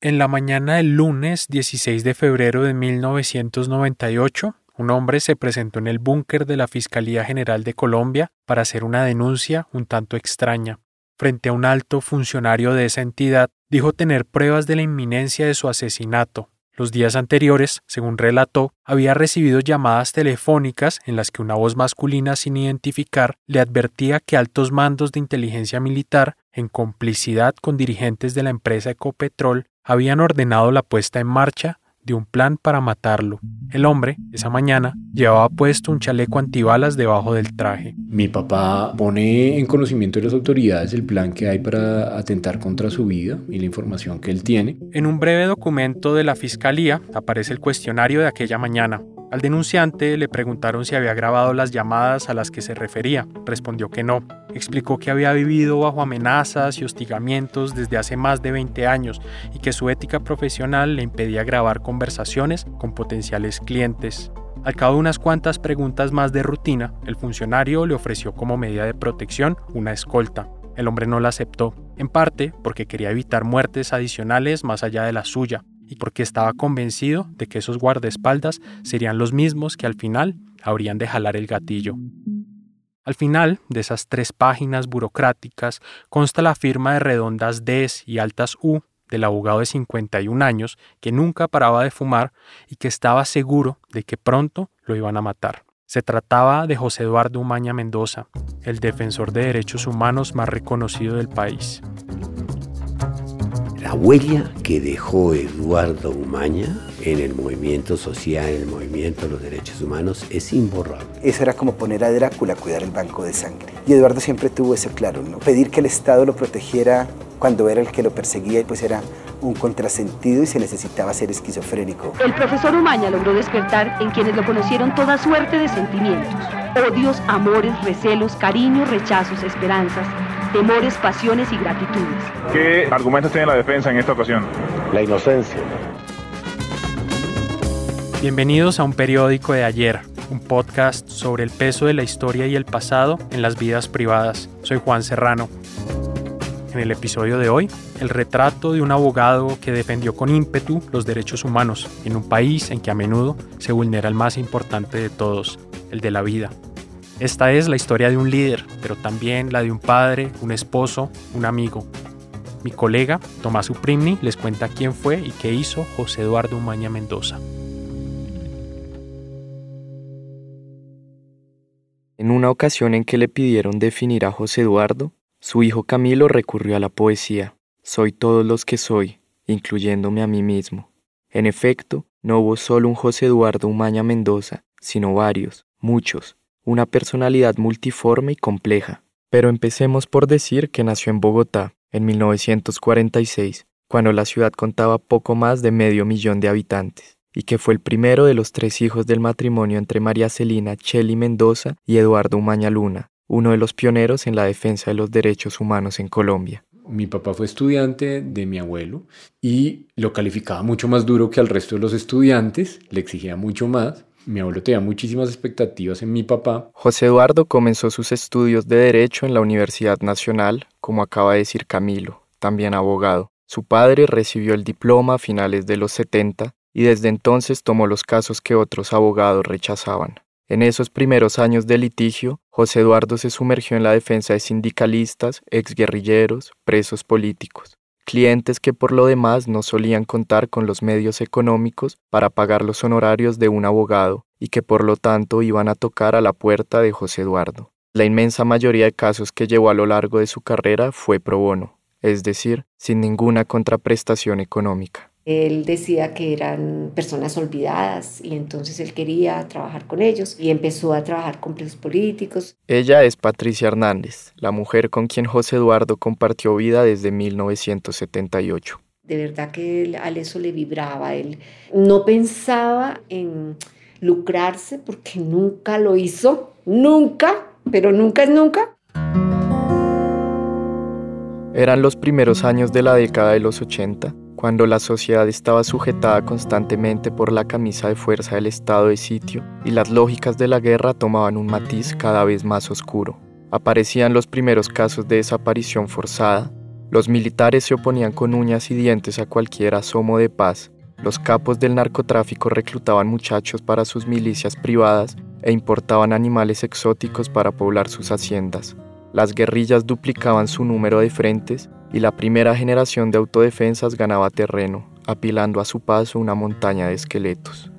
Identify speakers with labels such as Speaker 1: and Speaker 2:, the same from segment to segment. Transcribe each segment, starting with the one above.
Speaker 1: En la mañana del lunes 16 de febrero de 1998, un hombre se presentó en el búnker de la Fiscalía General de Colombia para hacer una denuncia un tanto extraña. Frente a un alto funcionario de esa entidad, dijo tener pruebas de la inminencia de su asesinato. Los días anteriores, según relató, había recibido llamadas telefónicas en las que una voz masculina sin identificar le advertía que altos mandos de inteligencia militar, en complicidad con dirigentes de la empresa Ecopetrol, habían ordenado la puesta en marcha de un plan para matarlo. El hombre, esa mañana, llevaba puesto un chaleco antibalas debajo del traje.
Speaker 2: Mi papá pone en conocimiento de las autoridades el plan que hay para atentar contra su vida y la información que él tiene.
Speaker 1: En un breve documento de la Fiscalía aparece el cuestionario de aquella mañana. Al denunciante le preguntaron si había grabado las llamadas a las que se refería. Respondió que no. Explicó que había vivido bajo amenazas y hostigamientos desde hace más de 20 años y que su ética profesional le impedía grabar conversaciones con potenciales clientes. Al cabo de unas cuantas preguntas más de rutina, el funcionario le ofreció como medida de protección una escolta. El hombre no la aceptó, en parte porque quería evitar muertes adicionales más allá de la suya, y porque estaba convencido de que esos guardaespaldas serían los mismos que al final habrían de jalar el gatillo. Al final de esas tres páginas burocráticas consta la firma de redondas Ds y altas U del abogado de 51 años que nunca paraba de fumar y que estaba seguro de que pronto lo iban a matar. Se trataba de José Eduardo Umaña Mendoza, el defensor de derechos humanos más reconocido del país.
Speaker 3: La huella que dejó Eduardo Umaña en el movimiento social, en el movimiento de los derechos humanos, es imborrable.
Speaker 4: Eso era como poner a Drácula a cuidar el banco de sangre. Y Eduardo siempre tuvo eso claro, ¿no? Pedir que el Estado lo protegiera cuando era el que lo perseguía, pues era un contrasentido y se necesitaba ser esquizofrénico.
Speaker 5: El profesor Umaña logró despertar en quienes lo conocieron toda suerte de sentimientos. Odios, amores, recelos, cariños, rechazos, esperanzas, temores, pasiones y gratitudes.
Speaker 6: ¿Qué argumentos tiene la defensa en esta ocasión?
Speaker 3: La inocencia.
Speaker 1: Bienvenidos a un periódico de ayer, un podcast sobre el peso de la historia y el pasado en las vidas privadas. Soy Juan Serrano. En el episodio de hoy, el retrato de un abogado que defendió con ímpetu los derechos humanos en un país en que a menudo se vulnera el más importante de todos, el de la vida. Esta es la historia de un líder, pero también la de un padre, un esposo, un amigo. Mi colega, Tomás Uprimni, les cuenta quién fue y qué hizo José Eduardo Umaña Mendoza.
Speaker 7: En una ocasión en que le pidieron definir a José Eduardo, su hijo Camilo recurrió a la poesía. Soy todos los que soy, incluyéndome a mí mismo. En efecto, no hubo solo un José Eduardo Umaña Mendoza, sino varios, muchos, una personalidad multiforme y compleja. Pero empecemos por decir que nació en Bogotá en 1946, cuando la ciudad contaba poco más de medio millón de habitantes, y que fue el primero de los tres hijos del matrimonio entre María Celina Cheli Mendoza y Eduardo Umaña Luna, uno de los pioneros en la defensa de los derechos humanos en Colombia.
Speaker 2: Mi papá fue estudiante de mi abuelo y lo calificaba mucho más duro que al resto de los estudiantes, le exigía mucho más mi abuelo tenía muchísimas expectativas en mi papá.
Speaker 7: José Eduardo comenzó sus estudios de Derecho en la Universidad Nacional, como acaba de decir Camilo, también abogado. Su padre recibió el diploma a finales de los 70 y desde entonces tomó los casos que otros abogados rechazaban. En esos primeros años de litigio, José Eduardo se sumergió en la defensa de sindicalistas, exguerrilleros, presos políticos clientes que por lo demás no solían contar con los medios económicos para pagar los honorarios de un abogado y que por lo tanto iban a tocar a la puerta de José Eduardo. La inmensa mayoría de casos que llevó a lo largo de su carrera fue pro bono, es decir, sin ninguna contraprestación económica.
Speaker 8: Él decía que eran personas olvidadas y entonces él quería trabajar con ellos y empezó a trabajar con presos políticos.
Speaker 7: Ella es Patricia Hernández, la mujer con quien José Eduardo compartió vida desde 1978.
Speaker 8: De verdad que a eso le vibraba. Él no pensaba en lucrarse porque nunca lo hizo, nunca, pero nunca es nunca.
Speaker 7: Eran los primeros años de la década de los 80 cuando la sociedad estaba sujetada constantemente por la camisa de fuerza del estado de sitio y las lógicas de la guerra tomaban un matiz cada vez más oscuro. Aparecían los primeros casos de desaparición forzada, Los militares se oponían con uñas y dientes a cualquier asomo de paz. Los capos del narcotráfico reclutaban muchachos para sus milicias privadas e importaban animales exóticos para poblar sus haciendas. Las guerrillas duplicaban su número de frentes y la primera generación de autodefensas ganaba terreno, apilando a su paso una montaña de esqueletos.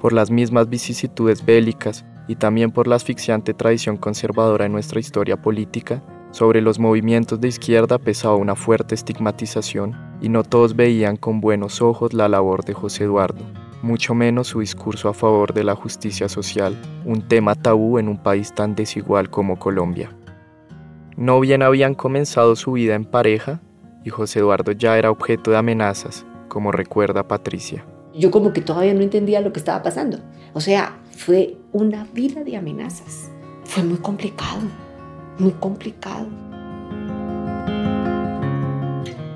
Speaker 7: Por las mismas vicisitudes bélicas y también por la asfixiante tradición conservadora de nuestra historia política, sobre los movimientos de izquierda pesaba una fuerte estigmatización y no todos veían con buenos ojos la labor de José Eduardo, mucho menos su discurso a favor de la justicia social, un tema tabú en un país tan desigual como Colombia. No bien habían comenzado su vida en pareja y José Eduardo ya era objeto de amenazas, como recuerda Patricia.
Speaker 8: Yo como que todavía no entendía lo que estaba pasando. O sea, fue una vida de amenazas. Fue muy complicado, muy complicado.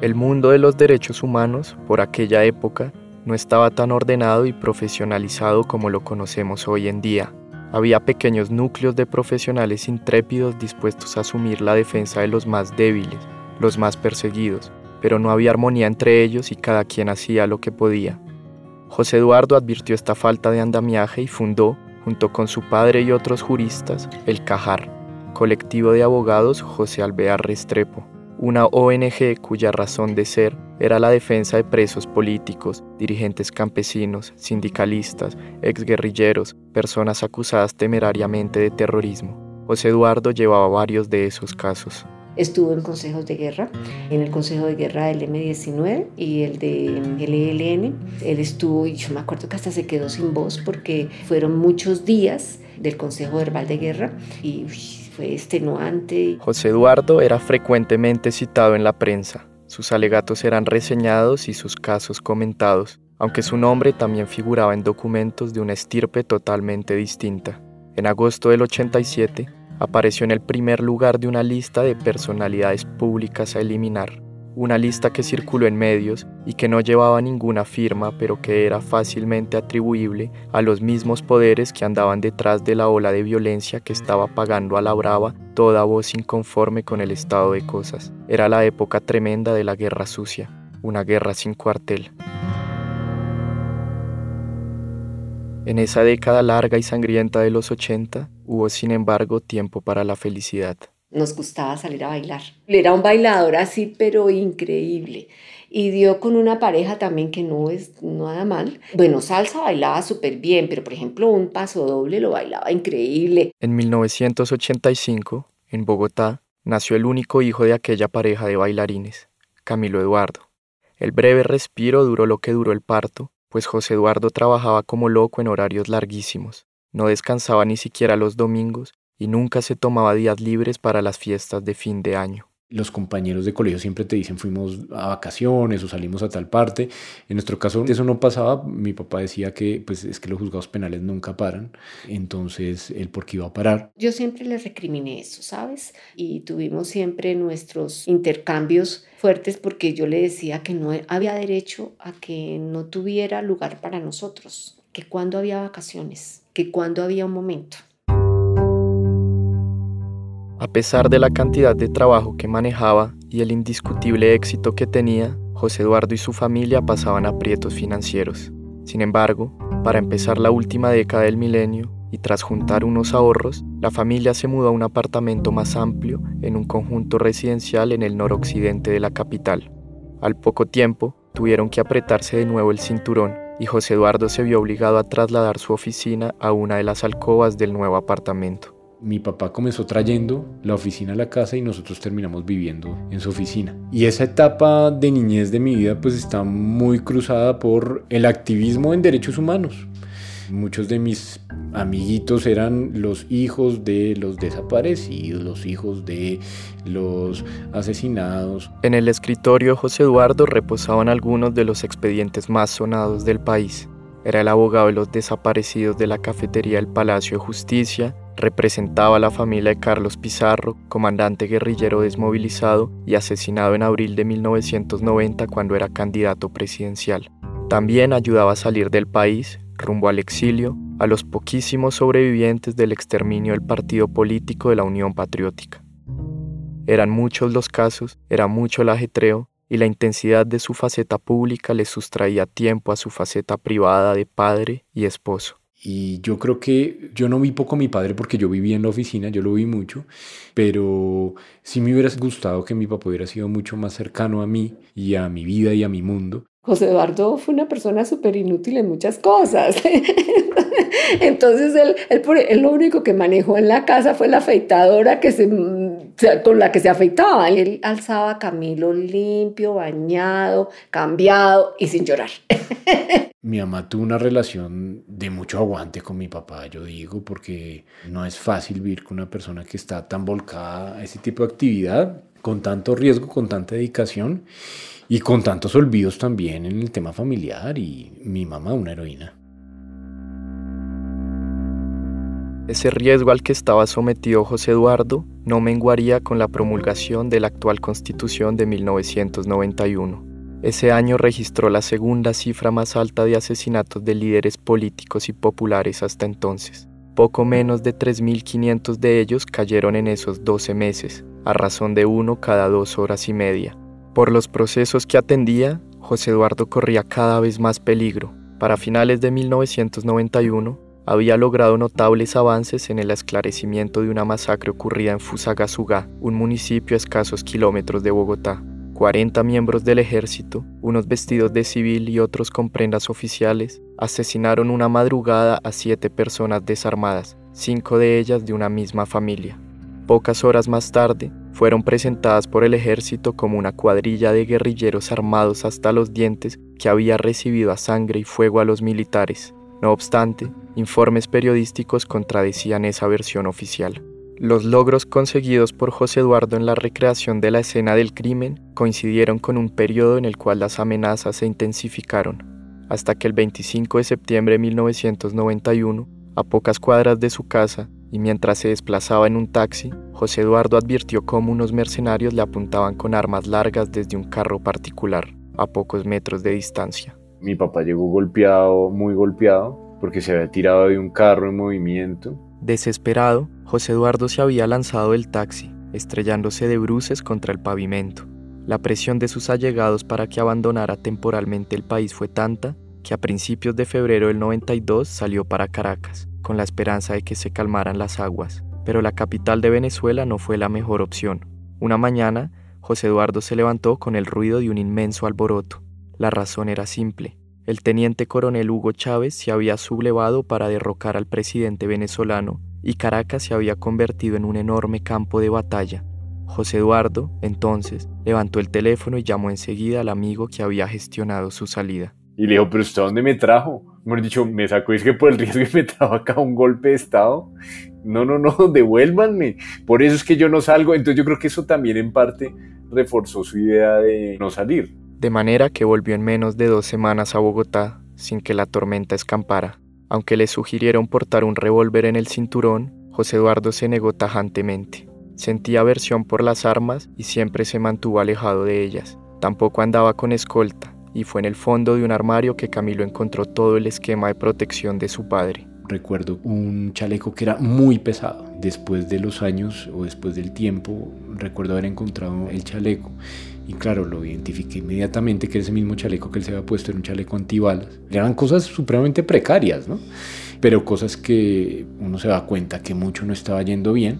Speaker 7: El mundo de los derechos humanos, por aquella época, no estaba tan ordenado y profesionalizado como lo conocemos hoy en día. Había pequeños núcleos de profesionales intrépidos dispuestos a asumir la defensa de los más débiles, los más perseguidos, pero no había armonía entre ellos y cada quien hacía lo que podía. José Eduardo advirtió esta falta de andamiaje y fundó, junto con su padre y otros juristas, el CAJAR, colectivo de abogados José Alvear Restrepo, una ONG cuya razón de ser era la defensa de presos políticos, dirigentes campesinos, sindicalistas, exguerrilleros, personas acusadas temerariamente de terrorismo. José Eduardo llevaba varios de esos casos.
Speaker 8: Estuvo en consejos de guerra, en el consejo de guerra del M19 y el de ELN. Él estuvo, y yo me acuerdo que hasta se quedó sin voz porque fueron muchos días del consejo verbal de guerra y fue extenuante.
Speaker 7: José Eduardo era frecuentemente citado en la prensa. Sus alegatos eran reseñados y sus casos comentados, aunque su nombre también figuraba en documentos de una estirpe totalmente distinta. En agosto del 87, apareció en el primer lugar de una lista de personalidades públicas a eliminar, una lista que circuló en medios y que no llevaba ninguna firma, pero que era fácilmente atribuible a los mismos poderes que andaban detrás de la ola de violencia que estaba pagando a la brava toda voz inconforme con el estado de cosas. Era la época tremenda de la guerra sucia, una guerra sin cuartel. En esa década larga y sangrienta de los 80, hubo sin embargo tiempo para la felicidad.
Speaker 8: Nos gustaba salir a bailar. Era un bailador así, pero increíble. Y dio con una pareja también que no es nada mal. Bueno, salsa bailaba súper bien, pero por ejemplo un paso doble lo bailaba increíble.
Speaker 7: En 1985, en Bogotá, nació el único hijo de aquella pareja de bailarines, Camilo Eduardo. El breve respiro duró lo que duró el parto, pues José Eduardo trabajaba como loco en horarios larguísimos. No descansaba ni siquiera los domingos y nunca se tomaba días libres para las fiestas de fin de año.
Speaker 2: Los compañeros de colegio siempre te dicen fuimos a vacaciones o salimos a tal parte. En nuestro caso eso no pasaba. Mi papá decía que pues es que los juzgados penales nunca paran. Entonces él por qué iba a parar.
Speaker 8: Yo siempre le recriminé eso, ¿sabes? Y tuvimos siempre nuestros intercambios fuertes porque yo le decía que no había derecho a que no tuviera lugar para nosotros, que cuando había vacaciones, que cuando había un momento.
Speaker 7: A pesar de la cantidad de trabajo que manejaba y el indiscutible éxito que tenía, José Eduardo y su familia pasaban aprietos financieros. Sin embargo, para empezar la última década del milenio y tras juntar unos ahorros, la familia se mudó a un apartamento más amplio en un conjunto residencial en el noroccidente de la capital. Al poco tiempo, tuvieron que apretarse de nuevo el cinturón y José Eduardo se vio obligado a trasladar su oficina a una de las alcobas del nuevo apartamento.
Speaker 2: Mi papá comenzó trayendo la oficina a la casa y nosotros terminamos viviendo en su oficina. Y esa etapa de niñez de mi vida pues está muy cruzada por el activismo en derechos humanos. Muchos de mis amiguitos eran los hijos de los desaparecidos, los hijos de los asesinados.
Speaker 7: En el escritorio José Eduardo reposaban algunos de los expedientes más sonados del país. Era el abogado de los desaparecidos de la cafetería del Palacio de Justicia, representaba a la familia de Carlos Pizarro, comandante guerrillero desmovilizado y asesinado en abril de 1990 cuando era candidato presidencial. También ayudaba a salir del país, rumbo al exilio, a los poquísimos sobrevivientes del exterminio del partido político de la Unión Patriótica. Eran muchos los casos, era mucho el ajetreo, y la intensidad de su faceta pública le sustraía tiempo a su faceta privada de padre y esposo.
Speaker 2: Y yo creo que yo no vi poco a mi padre porque yo vivía en la oficina, yo lo vi mucho, pero sí me hubiera gustado que mi papá hubiera sido mucho más cercano a mí y a mi vida y a mi mundo.
Speaker 8: José Eduardo fue una persona súper inútil en muchas cosas. Entonces él, él, lo único que manejó en la casa fue la afeitadora que se, con la que se afeitaba. Él alzaba a Camilo limpio, bañado, cambiado y sin llorar.
Speaker 2: Mi mamá tuvo una relación de mucho aguante con mi papá, yo digo, porque no es fácil vivir con una persona que está tan volcada a ese tipo de actividad, con tanto riesgo, con tanta dedicación y con tantos olvidos también en el tema familiar y mi mamá una heroína.
Speaker 7: Ese riesgo al que estaba sometido José Eduardo no menguaría con la promulgación de la actual Constitución de 1991. Ese año registró la segunda cifra más alta de asesinatos de líderes políticos y populares hasta entonces. Poco menos de 3.500 de ellos cayeron en esos 12 meses, a razón de uno cada dos horas y media. Por los procesos que atendía, José Eduardo corría cada vez más peligro. Para finales de 1991, había logrado notables avances en el esclarecimiento de una masacre ocurrida en Fusagasugá, un municipio a escasos kilómetros de Bogotá. 40 miembros del ejército, unos vestidos de civil y otros con prendas oficiales, asesinaron una madrugada a siete personas desarmadas, cinco de ellas de una misma familia. Pocas horas más tarde, fueron presentadas por el ejército como una cuadrilla de guerrilleros armados hasta los dientes que había recibido a sangre y fuego a los militares. No obstante, informes periodísticos contradecían esa versión oficial. Los logros conseguidos por José Eduardo en la recreación de la escena del crimen coincidieron con un periodo en el cual las amenazas se intensificaron, hasta que el 25 de septiembre de 1991, a pocas cuadras de su casa y mientras se desplazaba en un taxi, José Eduardo advirtió cómo unos mercenarios le apuntaban con armas largas desde un carro particular, a pocos metros de distancia.
Speaker 2: Mi papá llegó golpeado, muy golpeado, porque se había tirado de un carro en movimiento.
Speaker 7: Desesperado, José Eduardo se había lanzado del taxi, estrellándose de bruces contra el pavimento. La presión de sus allegados para que abandonara temporalmente el país fue tanta que a principios de febrero del 92 salió para Caracas, con la esperanza de que se calmaran las aguas. Pero la capital de Venezuela no fue la mejor opción. Una mañana, José Eduardo se levantó con el ruido de un inmenso alboroto. La razón era simple. El teniente coronel Hugo Chávez se había sublevado para derrocar al presidente venezolano y Caracas se había convertido en un enorme campo de batalla. José Eduardo, entonces, levantó el teléfono y llamó enseguida al amigo que había gestionado su salida.
Speaker 2: Y le dijo, pero ¿usted dónde me trajo? Mejor dicho, me sacó, es que por el riesgo que me trajo acá un golpe de Estado. No, no, no, devuélvanme. Por eso es que yo no salgo. Entonces yo creo que eso también en parte reforzó su idea de no salir
Speaker 7: de manera que volvió en menos de dos semanas a Bogotá sin que la tormenta escampara. Aunque le sugirieron portar un revólver en el cinturón, José Eduardo se negó tajantemente. Sentía aversión por las armas y siempre se mantuvo alejado de ellas. Tampoco andaba con escolta, y fue en el fondo de un armario que Camilo encontró todo el esquema de protección de su padre.
Speaker 2: Recuerdo un chaleco que era muy pesado. Después de los años o después del tiempo, recuerdo haber encontrado el chaleco y claro, lo identifiqué inmediatamente que ese mismo chaleco que él se había puesto era un chaleco antibalas. Eran cosas supremamente precarias, ¿no? Pero cosas que uno se da cuenta que mucho no estaba yendo bien.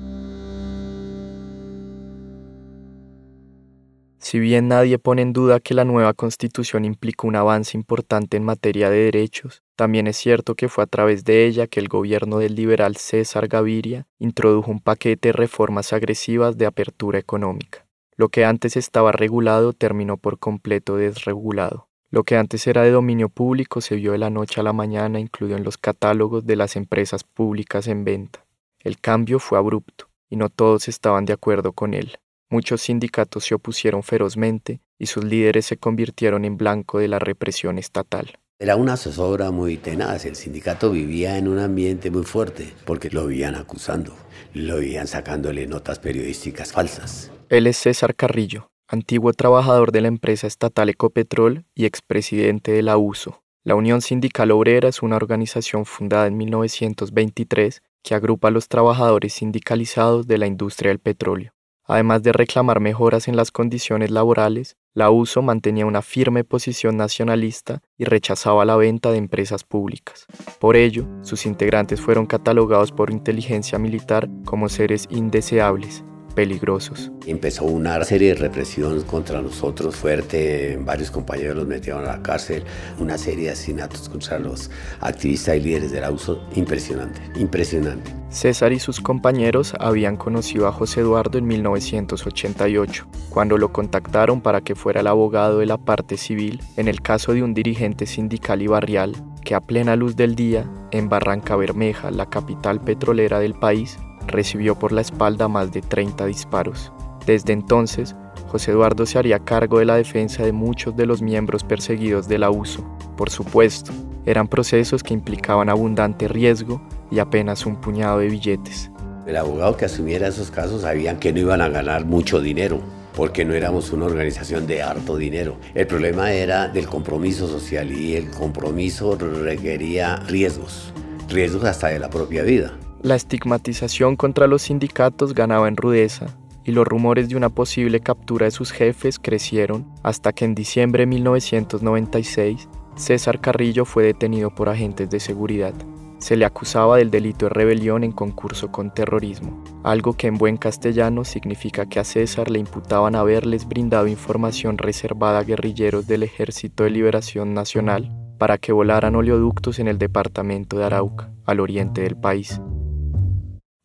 Speaker 7: Si bien nadie pone en duda que la nueva constitución implicó un avance importante en materia de derechos, también es cierto que fue a través de ella que el gobierno del liberal César Gaviria introdujo un paquete de reformas agresivas de apertura económica. Lo que antes estaba regulado terminó por completo desregulado. Lo que antes era de dominio público se vio de la noche a la mañana incluido en los catálogos de las empresas públicas en venta. El cambio fue abrupto, y no todos estaban de acuerdo con él. Muchos sindicatos se opusieron ferozmente y sus líderes se convirtieron en blanco de la represión estatal.
Speaker 3: Era una zozobra muy tenaz. El sindicato vivía en un ambiente muy fuerte porque lo vivían acusando, lo vivían sacándole notas periodísticas falsas.
Speaker 7: Él es César Carrillo, antiguo trabajador de la empresa estatal Ecopetrol y expresidente de la USO. La Unión Sindical Obrera es una organización fundada en 1923 que agrupa a los trabajadores sindicalizados de la industria del petróleo. Además de reclamar mejoras en las condiciones laborales, la USO mantenía una firme posición nacionalista y rechazaba la venta de empresas públicas. Por ello, sus integrantes fueron catalogados por inteligencia militar como seres indeseables peligrosos.
Speaker 3: Empezó una serie de represión contra nosotros fuerte, varios compañeros los metieron a la cárcel, una serie de asesinatos contra los activistas y líderes del uso, impresionante, impresionante.
Speaker 7: César y sus compañeros habían conocido a José Eduardo en 1988, cuando lo contactaron para que fuera el abogado de la parte civil en el caso de un dirigente sindical y barrial que a plena luz del día, en Barranca Bermeja, la capital petrolera del país, recibió por la espalda más de 30 disparos. Desde entonces, José Eduardo se haría cargo de la defensa de muchos de los miembros perseguidos del abuso. Por supuesto, eran procesos que implicaban abundante riesgo y apenas un puñado de billetes.
Speaker 3: El abogado que asumiera esos casos sabían que no iban a ganar mucho dinero, porque no éramos una organización de harto dinero. El problema era del compromiso social y el compromiso requería riesgos, riesgos hasta de la propia vida.
Speaker 7: La estigmatización contra los sindicatos ganaba en rudeza y los rumores de una posible captura de sus jefes crecieron hasta que en diciembre de 1996 César Carrillo fue detenido por agentes de seguridad. Se le acusaba del delito de rebelión en concurso con terrorismo, algo que en buen castellano significa que a César le imputaban haberles brindado información reservada a guerrilleros del Ejército de Liberación Nacional para que volaran oleoductos en el departamento de Arauca, al oriente del país.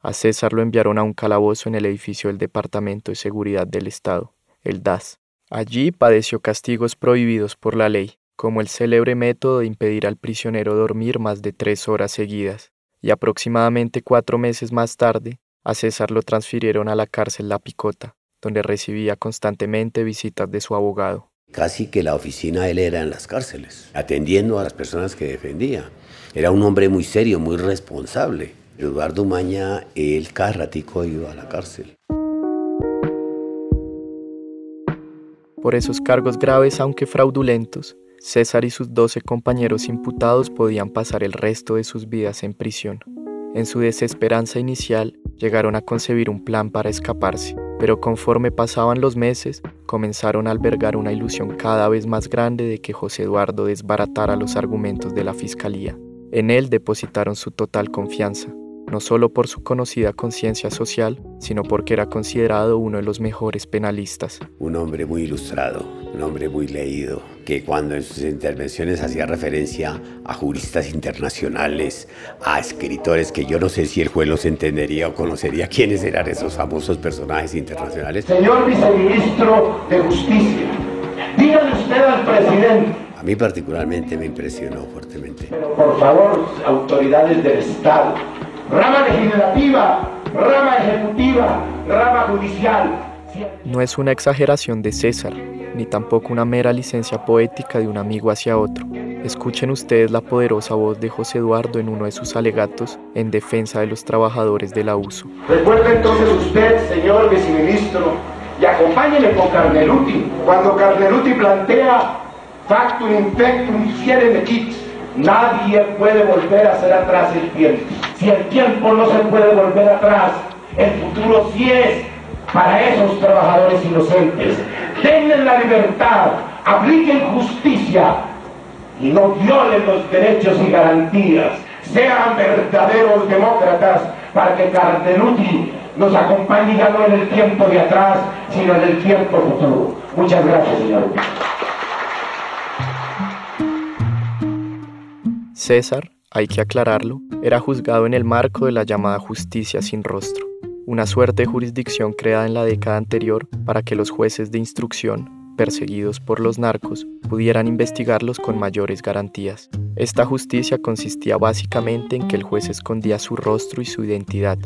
Speaker 7: A César lo enviaron a un calabozo en el edificio del Departamento de Seguridad del Estado, el DAS. Allí padeció castigos prohibidos por la ley, como el célebre método de impedir al prisionero dormir más de tres horas seguidas, y aproximadamente cuatro meses más tarde, a César lo transfirieron a la cárcel La Picota, donde recibía constantemente visitas de su abogado.
Speaker 3: Casi que la oficina él era en las cárceles, atendiendo a las personas que defendía. Era un hombre muy serio, muy responsable. Eduardo Maña, él cada ratico iba a la cárcel.
Speaker 7: Por esos cargos graves, aunque fraudulentos, César y sus doce compañeros imputados podían pasar el resto de sus vidas en prisión. En su desesperanza inicial, llegaron a concebir un plan para escaparse, pero conforme pasaban los meses, comenzaron a albergar una ilusión cada vez más grande de que José Eduardo desbaratara los argumentos de la fiscalía. En él depositaron su total confianza, no solo por su conocida conciencia social, sino porque era considerado uno de los mejores penalistas.
Speaker 3: Un hombre muy ilustrado, un hombre muy leído, que cuando en sus intervenciones hacía referencia a juristas internacionales, a escritores que yo no sé si el juez los entendería o conocería quiénes eran esos famosos personajes internacionales.
Speaker 9: Señor viceministro de Justicia, dígale usted al presidente.
Speaker 3: A mí particularmente me impresionó fuertemente.
Speaker 9: Pero por favor, autoridades del Estado, rama legislativa, rama ejecutiva, rama judicial.
Speaker 7: No es una exageración de César, ni tampoco una mera licencia poética de un amigo hacia otro. Escuchen ustedes la poderosa voz de José Eduardo en uno de sus alegatos en defensa de los trabajadores del abuso.
Speaker 9: Recuerde entonces usted, señor viceministro, y acompáñele con Carneluti, cuando Carneluti plantea factum infectum fiere nequit, nadie puede volver a hacer atrás el tiempo. Si el tiempo no se puede volver atrás, el futuro sí es para esos trabajadores inocentes. Denles la libertad, apliquen justicia y no violen los derechos y garantías. Sean verdaderos demócratas para que Cardenuti nos acompañe ya no en el tiempo de atrás, sino en el tiempo futuro. Muchas gracias, señor.
Speaker 7: César, hay que aclararlo, era juzgado en el marco de la llamada justicia sin rostro, una suerte de jurisdicción creada en la década anterior para que los jueces de instrucción, perseguidos por los narcos, pudieran investigarlos con mayores garantías. Esta justicia consistía básicamente en que el juez escondía su rostro y su identidad,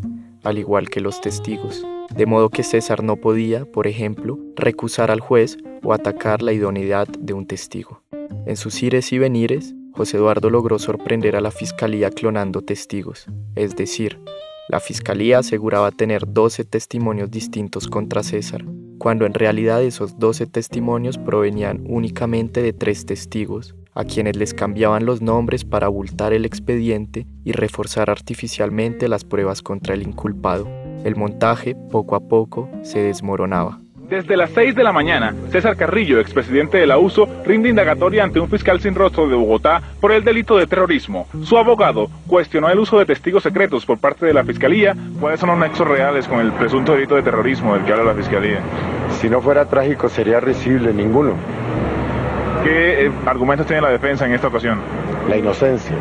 Speaker 7: al igual que los testigos, de modo que César no podía, por ejemplo, recusar al juez o atacar la idoneidad de un testigo. En sus ires y venires, José Eduardo logró sorprender a la fiscalía clonando testigos, es decir, la fiscalía aseguraba tener 12 testimonios distintos contra César, cuando en realidad esos 12 testimonios provenían únicamente de tres testigos, a quienes les cambiaban los nombres para abultar el expediente y reforzar artificialmente las pruebas contra el inculpado. El montaje, poco a poco, se desmoronaba.
Speaker 6: Desde las 6 de la mañana, César Carrillo, expresidente de la USO, rinde indagatoria ante un fiscal sin rostro de Bogotá por el delito de terrorismo. Su abogado cuestionó el uso de testigos secretos por parte de la fiscalía. ¿Cuáles son los nexos reales con el presunto delito de terrorismo del que habla la fiscalía?
Speaker 10: Si no fuera trágico, sería risible ninguno.
Speaker 6: ¿Qué eh, argumentos tiene la defensa en esta ocasión?
Speaker 10: La inocencia.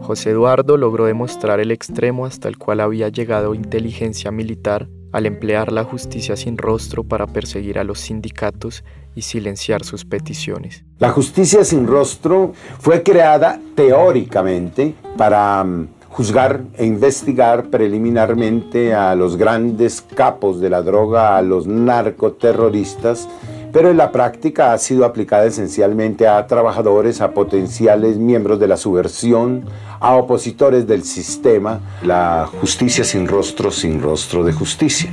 Speaker 7: José Eduardo logró demostrar el extremo hasta el cual había llegado inteligencia militar al emplear la justicia sin rostro para perseguir a los sindicatos y silenciar sus peticiones.
Speaker 11: La justicia sin rostro fue creada teóricamente para mm, juzgar e investigar preliminarmente a los grandes capos de la droga, a los narcoterroristas, pero en la práctica ha sido aplicada esencialmente a trabajadores, a potenciales miembros de la subversión, a opositores del sistema, la justicia sin rostro, sin rostro de justicia.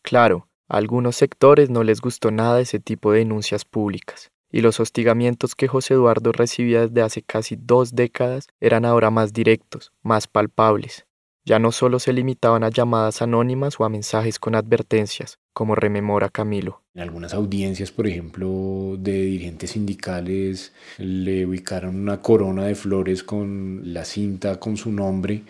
Speaker 7: Claro, a algunos sectores no les gustó nada ese tipo de denuncias públicas, y los hostigamientos que José Eduardo recibía desde hace casi dos décadas eran ahora más directos, más palpables. Ya no solo se limitaban a llamadas anónimas o a mensajes con advertencias, como rememora Camilo.
Speaker 2: En algunas audiencias, por ejemplo, de dirigentes sindicales, le ubicaron una corona de flores con la cinta con su nombre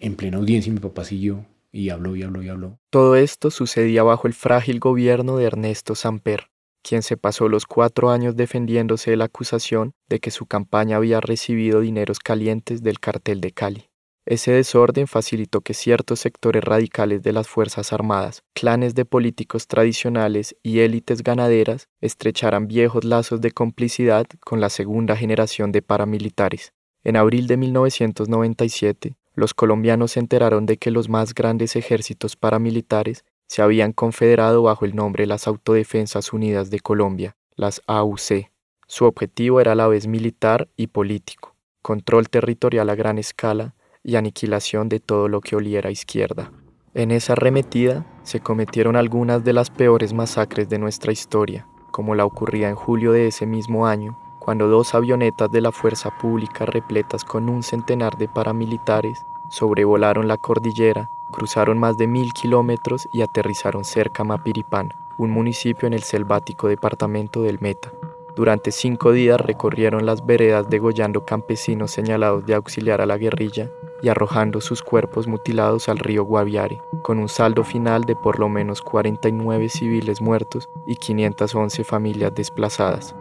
Speaker 2: en plena audiencia y mi papá siguió y habló y habló y habló.
Speaker 7: Todo esto sucedía bajo el frágil gobierno de Ernesto Samper, quien se pasó los cuatro años defendiéndose de la acusación de que su campaña había recibido dineros calientes del cartel de Cali. Ese desorden facilitó que ciertos sectores radicales de las Fuerzas Armadas, clanes de políticos tradicionales y élites ganaderas estrecharan viejos lazos de complicidad con la segunda generación de paramilitares. En abril de 1997, los colombianos se enteraron de que los más grandes ejércitos paramilitares se habían confederado bajo el nombre las Autodefensas Unidas de Colombia, las AUC. Su objetivo era a la vez militar y político, control territorial a gran escala, y aniquilación de todo lo que oliera a izquierda. En esa arremetida se cometieron algunas de las peores masacres de nuestra historia, como la ocurrida en julio de ese mismo año, cuando dos avionetas de la fuerza pública repletas con un centenar de paramilitares sobrevolaron la cordillera, cruzaron más de mil kilómetros y aterrizaron cerca a Mapiripán, un municipio en el selvático departamento del Meta. Durante cinco días recorrieron las veredas degollando campesinos señalados de auxiliar a la guerrilla y arrojando sus cuerpos mutilados al río Guaviare, con un saldo final de por lo menos 49 civiles muertos y 511 familias desplazadas.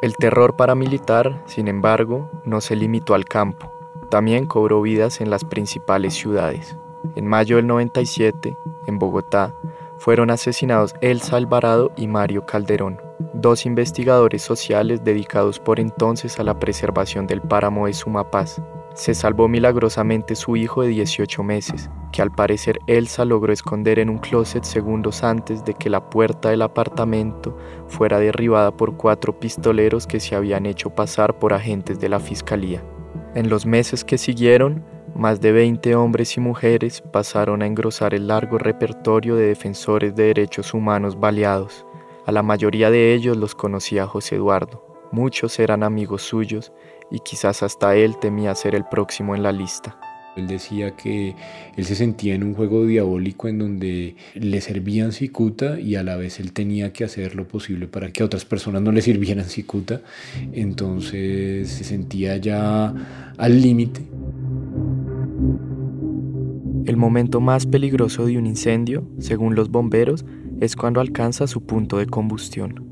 Speaker 7: El terror paramilitar, sin embargo, no se limitó al campo, también cobró vidas en las principales ciudades. En mayo del 97, en Bogotá, fueron asesinados Elsa Alvarado y Mario Calderón, dos investigadores sociales dedicados por entonces a la preservación del páramo de Sumapaz. Se salvó milagrosamente su hijo de 18 meses, que al parecer Elsa logró esconder en un closet segundos antes de que la puerta del apartamento fuera derribada por cuatro pistoleros que se habían hecho pasar por agentes de la fiscalía. En los meses que siguieron, más de 20 hombres y mujeres pasaron a engrosar el largo repertorio de defensores de derechos humanos baleados. A la mayoría de ellos los conocía José Eduardo. Muchos eran amigos suyos y quizás hasta él temía ser el próximo en la lista.
Speaker 2: Él decía que él se sentía en un juego diabólico en donde le servían cicuta y a la vez él tenía que hacer lo posible para que a otras personas no le sirvieran cicuta. Entonces se sentía ya al límite
Speaker 7: el momento más peligroso de un incendio, según los bomberos, es cuando alcanza su punto de combustión.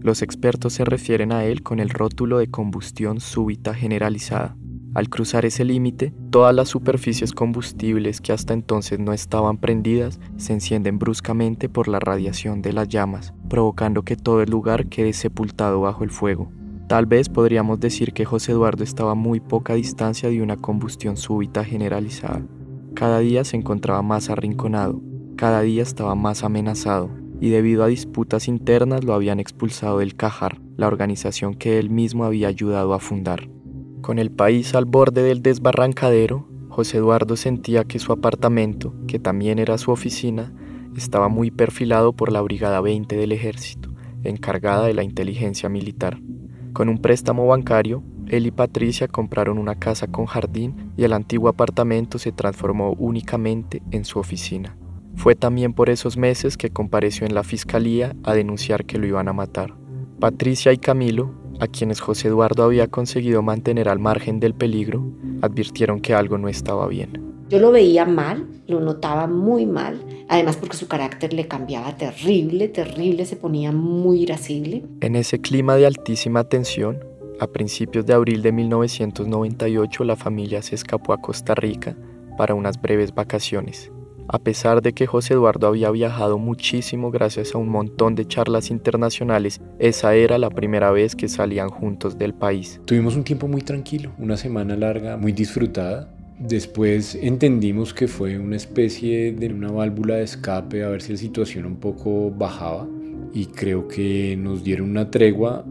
Speaker 7: Los expertos se refieren a él con el rótulo de combustión súbita generalizada. Al cruzar ese límite, todas las superficies combustibles que hasta entonces no estaban prendidas se encienden bruscamente por la radiación de las llamas, provocando que todo el lugar quede sepultado bajo el fuego. Tal vez podríamos decir que José Eduardo estaba muy poca distancia de una combustión súbita generalizada. Cada día se encontraba más arrinconado, cada día estaba más amenazado, y debido a disputas internas lo habían expulsado del Cajar, la organización que él mismo había ayudado a fundar. Con el país al borde del desbarrancadero, José Eduardo sentía que su apartamento, que también era su oficina, estaba muy perfilado por la Brigada 20 del Ejército, encargada de la inteligencia militar. Con un préstamo bancario, él y Patricia compraron una casa con jardín y el antiguo apartamento se transformó únicamente en su oficina. Fue también por esos meses que compareció en la fiscalía a denunciar que lo iban a matar. Patricia y Camilo, a quienes José Eduardo había conseguido mantener al margen del peligro, advirtieron que algo no estaba bien.
Speaker 8: Yo lo veía mal, lo notaba muy mal, además porque su carácter le cambiaba terrible, terrible, se ponía muy irascible.
Speaker 7: En ese clima de altísima tensión, a principios de abril de 1998 la familia se escapó a Costa Rica para unas breves vacaciones. A pesar de que José Eduardo había viajado muchísimo gracias a un montón de charlas internacionales, esa era la primera vez que salían juntos del país.
Speaker 2: Tuvimos un tiempo muy tranquilo, una semana larga, muy disfrutada. Después entendimos que fue una especie de una válvula de escape a ver si la situación un poco bajaba y creo que nos dieron una tregua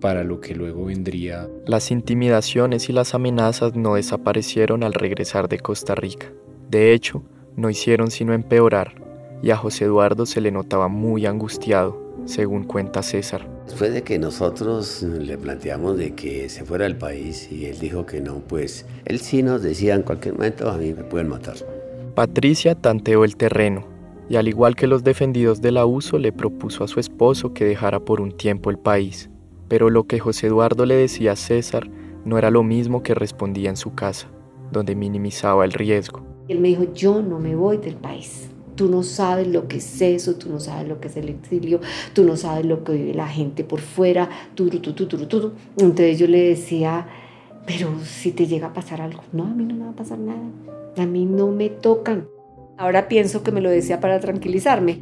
Speaker 2: para lo que luego vendría.
Speaker 7: Las intimidaciones y las amenazas no desaparecieron al regresar de Costa Rica. De hecho, no hicieron sino empeorar, y a José Eduardo se le notaba muy angustiado, según cuenta César.
Speaker 3: Después de que nosotros le planteamos de que se fuera del país y él dijo que no, pues él sí nos decía en cualquier momento a mí me pueden matar.
Speaker 7: Patricia tanteó el terreno y al igual que los defendidos del abuso le propuso a su esposo que dejara por un tiempo el país. Pero lo que José Eduardo le decía a César no era lo mismo que respondía en su casa, donde minimizaba el riesgo.
Speaker 8: Él me dijo, yo no me voy del país. Tú no sabes lo que es eso, tú no sabes lo que es el exilio, tú no sabes lo que vive la gente por fuera, tú, tú, tú, tú, tú. Entonces yo le decía, pero si te llega a pasar algo, no, a mí no me va a pasar nada, a mí no me tocan. Ahora pienso que me lo decía para tranquilizarme.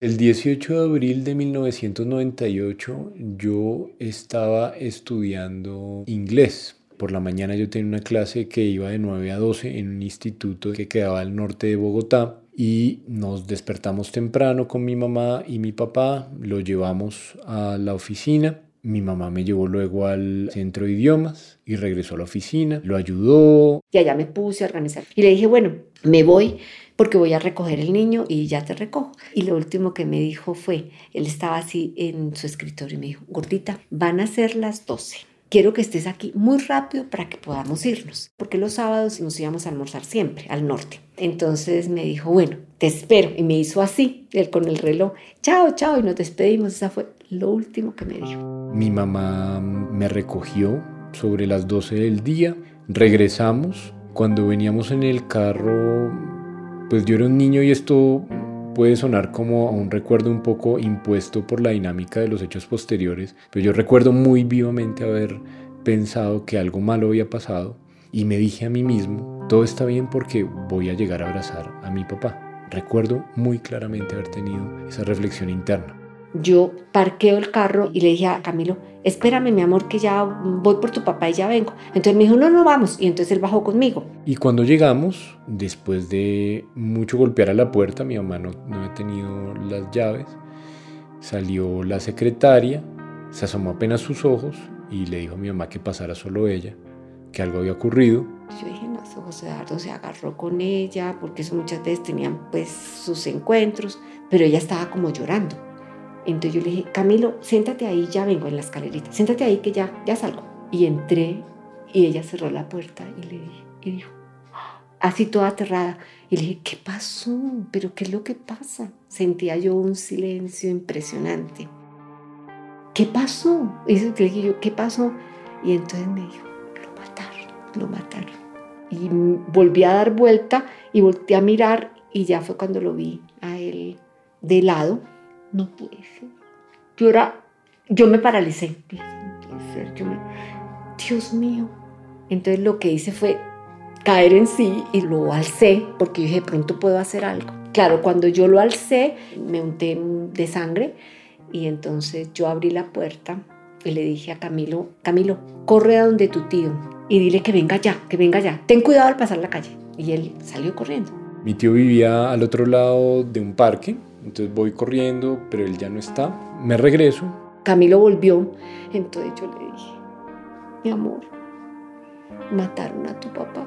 Speaker 2: El 18 de abril de 1998 yo estaba estudiando inglés. Por la mañana yo tenía una clase que iba de 9 a 12 en un instituto que quedaba al norte de Bogotá y nos despertamos temprano con mi mamá y mi papá, lo llevamos a la oficina. Mi mamá me llevó luego al centro de idiomas y regresó a la oficina, lo ayudó.
Speaker 8: Y allá me puse a organizar. Y le dije, bueno, me voy porque voy a recoger el niño y ya te recojo. Y lo último que me dijo fue, él estaba así en su escritorio y me dijo, gordita, van a ser las 12. Quiero que estés aquí muy rápido para que podamos irnos, porque los sábados nos íbamos a almorzar siempre al norte. Entonces me dijo, bueno, te espero. Y me hizo así, él con el reloj, chao, chao, y nos despedimos. Esa fue lo último que me dijo.
Speaker 2: Mi mamá me recogió sobre las 12 del día, regresamos. Cuando veníamos en el carro pues yo era un niño y esto puede sonar como un recuerdo un poco impuesto por la dinámica de los hechos posteriores, pero yo recuerdo muy vivamente haber pensado que algo malo había pasado y me dije a mí mismo, todo está bien porque voy a llegar a abrazar a mi papá. Recuerdo muy claramente haber tenido esa reflexión interna
Speaker 8: yo parqueo el carro y le dije a Camilo, espérame mi amor que ya voy por tu papá y ya vengo. Entonces me dijo, no, no vamos. Y entonces él bajó conmigo.
Speaker 2: Y cuando llegamos, después de mucho golpear a la puerta, mi mamá no, no había tenido las llaves, salió la secretaria, se asomó apenas sus ojos y le dijo a mi mamá que pasara solo ella, que algo había ocurrido.
Speaker 8: Yo dije, no, José Eduardo se agarró con ella, porque eso muchas veces tenían pues sus encuentros, pero ella estaba como llorando. Entonces yo le dije, Camilo, siéntate ahí, ya vengo en la escalerita, siéntate ahí que ya, ya salgo. Y entré y ella cerró la puerta y le dije, y dijo, así toda aterrada. Y le dije, ¿qué pasó? ¿Pero qué es lo que pasa? Sentía yo un silencio impresionante. ¿Qué pasó? Y le dije yo, ¿qué pasó? Y entonces me dijo, lo mataron, lo mataron. Y volví a dar vuelta y volví a mirar y ya fue cuando lo vi a él de lado no puede ser. Yo, era, yo me paralicé. Dios mío. Entonces lo que hice fue caer en sí y lo alcé porque dije, pronto puedo hacer algo. Claro, cuando yo lo alcé, me unté de sangre y entonces yo abrí la puerta y le dije a Camilo, Camilo, corre a donde tu tío y dile que venga ya, que venga ya. Ten cuidado al pasar la calle. Y él salió corriendo.
Speaker 2: Mi tío vivía al otro lado de un parque entonces voy corriendo, pero él ya no está. Me regreso.
Speaker 8: Camilo volvió. Entonces yo le dije, mi amor, mataron a tu papá.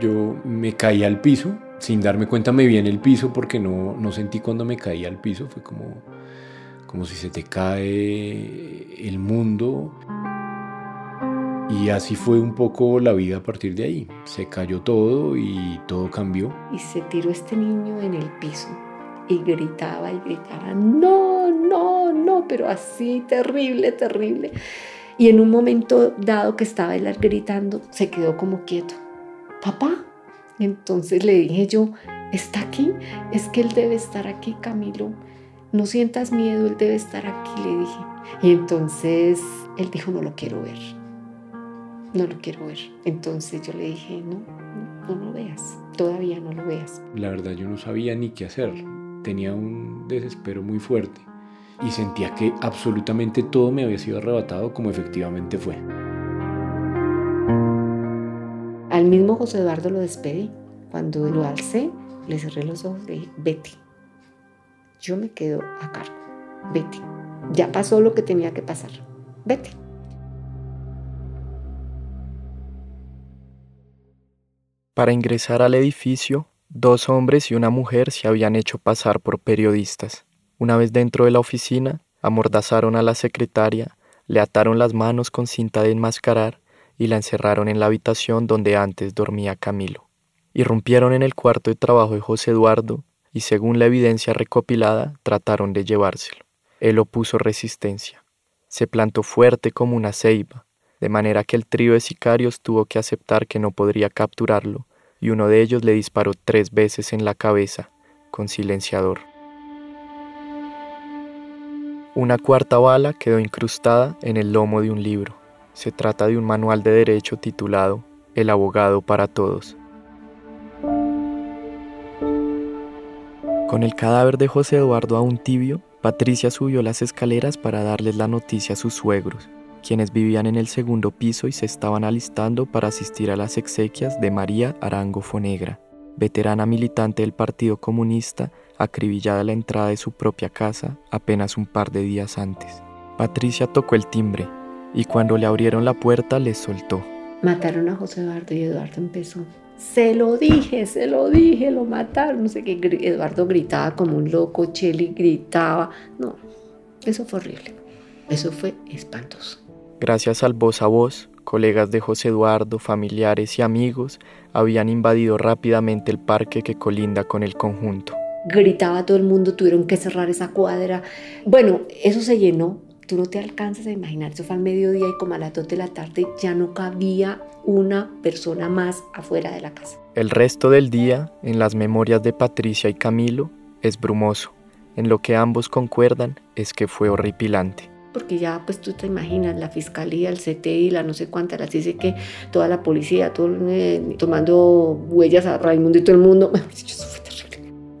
Speaker 2: Yo me caí al piso sin darme cuenta me vi en el piso porque no, no sentí cuando me caí al piso, fue como, como si se te cae el mundo. Y así fue un poco la vida a partir de ahí. Se cayó todo y todo cambió.
Speaker 8: Y se tiró este niño en el piso y gritaba y gritaba, no, no, no, pero así terrible, terrible. Y en un momento dado que estaba él gritando, se quedó como quieto. Papá. Entonces le dije yo, ¿está aquí? Es que él debe estar aquí, Camilo. No sientas miedo, él debe estar aquí, le dije. Y entonces él dijo, no lo quiero ver. No lo quiero ver. Entonces yo le dije, no, no, no lo veas. Todavía no lo veas.
Speaker 2: La verdad yo no sabía ni qué hacer. Tenía un desespero muy fuerte y sentía que absolutamente todo me había sido arrebatado como efectivamente fue.
Speaker 8: Al mismo José Eduardo lo despedí. Cuando lo alcé, le cerré los ojos y le dije, vete. Yo me quedo a cargo. Vete. Ya pasó lo que tenía que pasar. Vete.
Speaker 7: Para ingresar al edificio, dos hombres y una mujer se habían hecho pasar por periodistas. Una vez dentro de la oficina, amordazaron a la secretaria, le ataron las manos con cinta de enmascarar y la encerraron en la habitación donde antes dormía Camilo. Irrumpieron en el cuarto de trabajo de José Eduardo y según la evidencia recopilada trataron de llevárselo. Él opuso resistencia. Se plantó fuerte como una ceiba, de manera que el trío de sicarios tuvo que aceptar que no podría capturarlo, y uno de ellos le disparó tres veces en la cabeza, con silenciador. Una cuarta bala quedó incrustada en el lomo de un libro. Se trata de un manual de derecho titulado El abogado para todos. Con el cadáver de José Eduardo aún tibio, Patricia subió las escaleras para darles la noticia a sus suegros, quienes vivían en el segundo piso y se estaban alistando para asistir a las exequias de María Arango Fonegra, veterana militante del Partido Comunista acribillada a la entrada de su propia casa apenas un par de días antes. Patricia tocó el timbre y cuando le abrieron la puerta le soltó.
Speaker 8: Mataron a José Eduardo y Eduardo empezó. Se lo dije, se lo dije, lo mataron. No sé qué. Eduardo gritaba como un loco, Cheli gritaba. No, eso fue horrible. Eso fue espantoso.
Speaker 7: Gracias al voz a voz, colegas de José Eduardo, familiares y amigos habían invadido rápidamente el parque que colinda con el conjunto
Speaker 8: gritaba todo el mundo, tuvieron que cerrar esa cuadra. Bueno, eso se llenó. Tú no te alcanzas a imaginar, eso fue al mediodía y como a las 2 de la tarde ya no cabía una persona más afuera de la casa.
Speaker 7: El resto del día, en las memorias de Patricia y Camilo, es brumoso. En lo que ambos concuerdan es que fue horripilante
Speaker 8: porque ya pues tú te imaginas la fiscalía, el CTI, la no sé cuántas, las dice que toda la policía, todo, eh, tomando huellas a Raimundo y todo el mundo, eso fue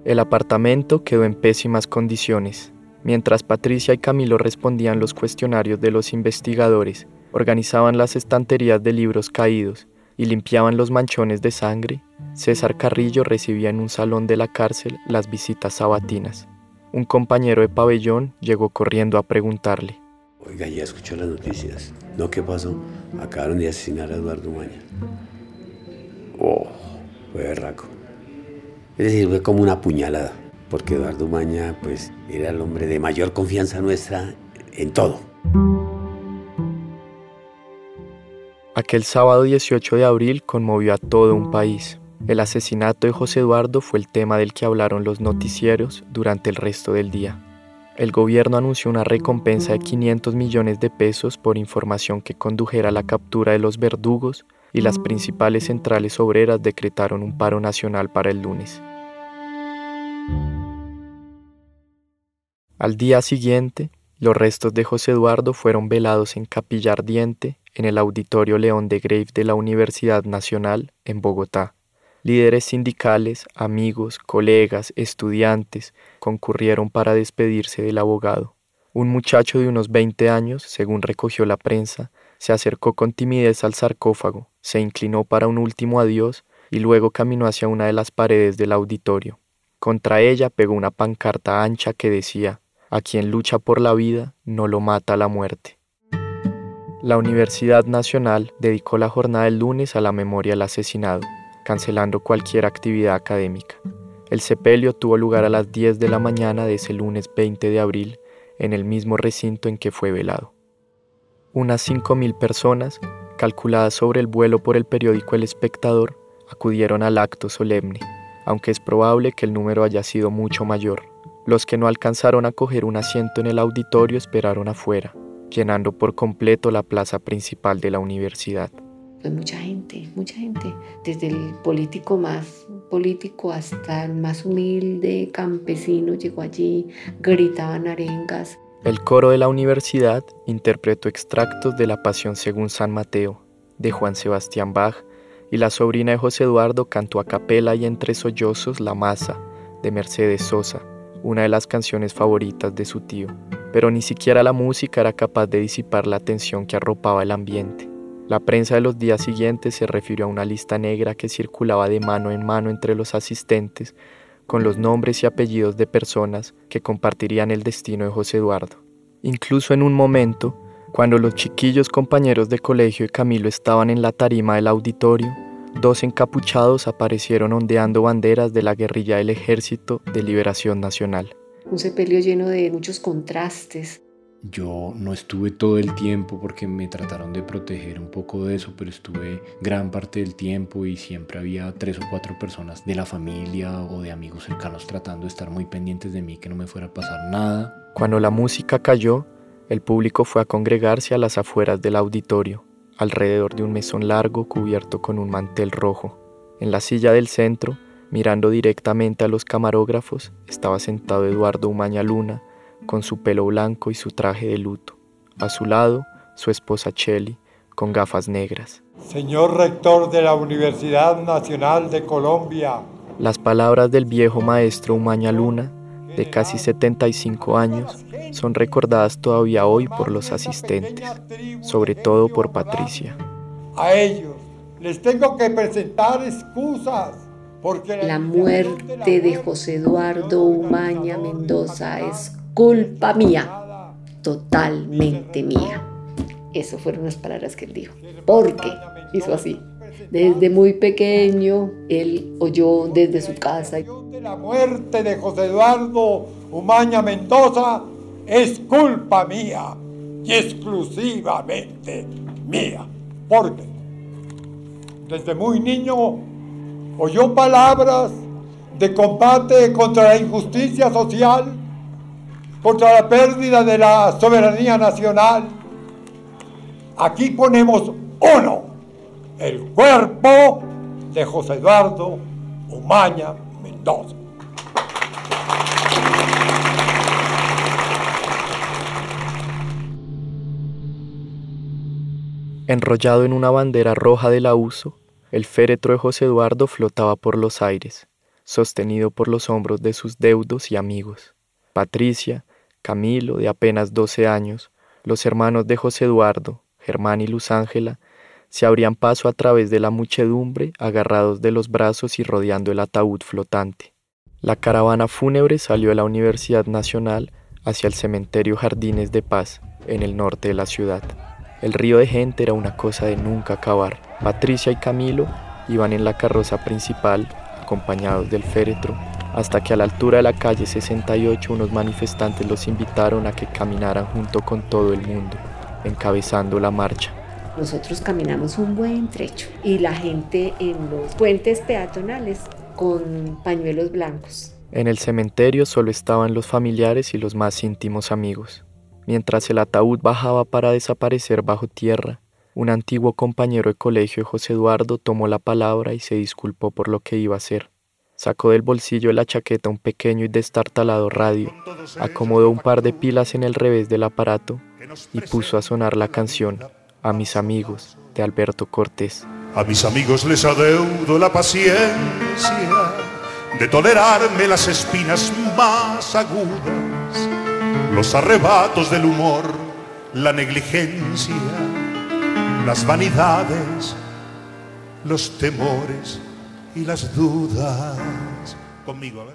Speaker 7: el apartamento quedó en pésimas condiciones. Mientras Patricia y Camilo respondían los cuestionarios de los investigadores, organizaban las estanterías de libros caídos y limpiaban los manchones de sangre, César Carrillo recibía en un salón de la cárcel las visitas sabatinas. Un compañero de pabellón llegó corriendo a preguntarle.
Speaker 3: Oiga, ya escuchó las noticias. ¿No qué pasó? Acabaron de asesinar a Eduardo Maña. Oh, fue berraco. Es decir, fue como una puñalada, porque Eduardo Maña pues, era el hombre de mayor confianza nuestra en todo.
Speaker 7: Aquel sábado 18 de abril conmovió a todo un país. El asesinato de José Eduardo fue el tema del que hablaron los noticieros durante el resto del día. El gobierno anunció una recompensa de 500 millones de pesos por información que condujera a la captura de los verdugos y las principales centrales obreras decretaron un paro nacional para el lunes. Al día siguiente, los restos de José Eduardo fueron velados en capilla ardiente en el Auditorio León de Grave de la Universidad Nacional en Bogotá. Líderes sindicales, amigos, colegas, estudiantes concurrieron para despedirse del abogado. Un muchacho de unos 20 años, según recogió la prensa, se acercó con timidez al sarcófago, se inclinó para un último adiós y luego caminó hacia una de las paredes del auditorio. Contra ella pegó una pancarta ancha que decía a quien lucha por la vida no lo mata la muerte. La Universidad Nacional dedicó la jornada del lunes a la memoria del asesinado. Cancelando cualquier actividad académica. El sepelio tuvo lugar a las 10 de la mañana de ese lunes 20 de abril en el mismo recinto en que fue velado. Unas 5.000 personas, calculadas sobre el vuelo por el periódico El Espectador, acudieron al acto solemne, aunque es probable que el número haya sido mucho mayor. Los que no alcanzaron a coger un asiento en el auditorio esperaron afuera, llenando por completo la plaza principal de la universidad.
Speaker 8: Fue mucha gente, mucha gente, desde el político más político hasta el más humilde campesino llegó allí, gritaban arengas.
Speaker 7: El coro de la universidad interpretó extractos de la Pasión según San Mateo, de Juan Sebastián Bach, y la sobrina de José Eduardo cantó a capela y entre sollozos La Masa, de Mercedes Sosa, una de las canciones favoritas de su tío. Pero ni siquiera la música era capaz de disipar la tensión que arropaba el ambiente. La prensa de los días siguientes se refirió a una lista negra que circulaba de mano en mano entre los asistentes con los nombres y apellidos de personas que compartirían el destino de José Eduardo. Incluso en un momento, cuando los chiquillos compañeros de colegio de Camilo estaban en la tarima del auditorio, dos encapuchados aparecieron ondeando banderas de la guerrilla del Ejército de Liberación Nacional.
Speaker 8: Un sepelio lleno de muchos contrastes,
Speaker 2: yo no estuve todo el tiempo porque me trataron de proteger un poco de eso, pero estuve gran parte del tiempo y siempre había tres o cuatro personas de la familia o de amigos cercanos tratando de estar muy pendientes de mí, que no me fuera a pasar nada.
Speaker 7: Cuando la música cayó, el público fue a congregarse a las afueras del auditorio, alrededor de un mesón largo cubierto con un mantel rojo. En la silla del centro, mirando directamente a los camarógrafos, estaba sentado Eduardo Umaña Luna, con su pelo blanco y su traje de luto. A su lado, su esposa Chelly, con gafas negras.
Speaker 12: Señor rector de la Universidad Nacional de Colombia.
Speaker 7: Las palabras del viejo maestro Umaña Luna, de casi 75 años, son recordadas todavía hoy por los asistentes, sobre todo por Patricia.
Speaker 12: A ellos les tengo que presentar excusas. Porque
Speaker 8: la muerte de José Eduardo Umaña Mendoza es culpa mía, totalmente mía. Eso fueron las palabras que él dijo. Porque hizo así. Desde muy pequeño, él oyó desde su casa.
Speaker 12: La muerte de José Eduardo Umaña Mendoza es culpa mía y exclusivamente mía. Porque desde muy niño oyó palabras de combate contra la injusticia social contra la pérdida de la soberanía nacional. Aquí ponemos uno, el cuerpo de José Eduardo Umaña Mendoza.
Speaker 7: Enrollado en una bandera roja de la uso, el féretro de José Eduardo flotaba por los aires, sostenido por los hombros de sus deudos y amigos. Patricia, Camilo, de apenas doce años, los hermanos de José Eduardo, Germán y Luz Ángela, se abrían paso a través de la muchedumbre, agarrados de los brazos y rodeando el ataúd flotante. La caravana fúnebre salió de la Universidad Nacional hacia el cementerio Jardines de Paz, en el norte de la ciudad. El río de gente era una cosa de nunca acabar. Patricia y Camilo iban en la carroza principal, acompañados del féretro, hasta que a la altura de la calle 68 unos manifestantes los invitaron a que caminaran junto con todo el mundo, encabezando la marcha.
Speaker 8: Nosotros caminamos un buen trecho y la gente en los puentes peatonales con pañuelos blancos.
Speaker 7: En el cementerio solo estaban los familiares y los más íntimos amigos. Mientras el ataúd bajaba para desaparecer bajo tierra, un antiguo compañero de colegio José Eduardo tomó la palabra y se disculpó por lo que iba a hacer. Sacó del bolsillo de la chaqueta un pequeño y destartalado radio, acomodó un par de pilas en el revés del aparato y puso a sonar la canción A mis amigos de Alberto Cortés.
Speaker 13: A mis amigos les adeudo la paciencia de tolerarme las espinas más agudas, los arrebatos del humor, la negligencia, las vanidades, los temores y las dudas.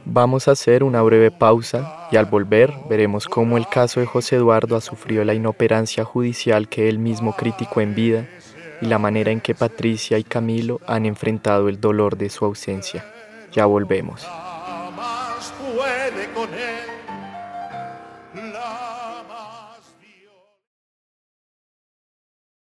Speaker 7: Vamos a hacer una breve pausa y al volver veremos cómo el caso de José Eduardo ha sufrido la inoperancia judicial que él mismo criticó en vida y la manera en que Patricia y Camilo han enfrentado el dolor de su ausencia. Ya volvemos.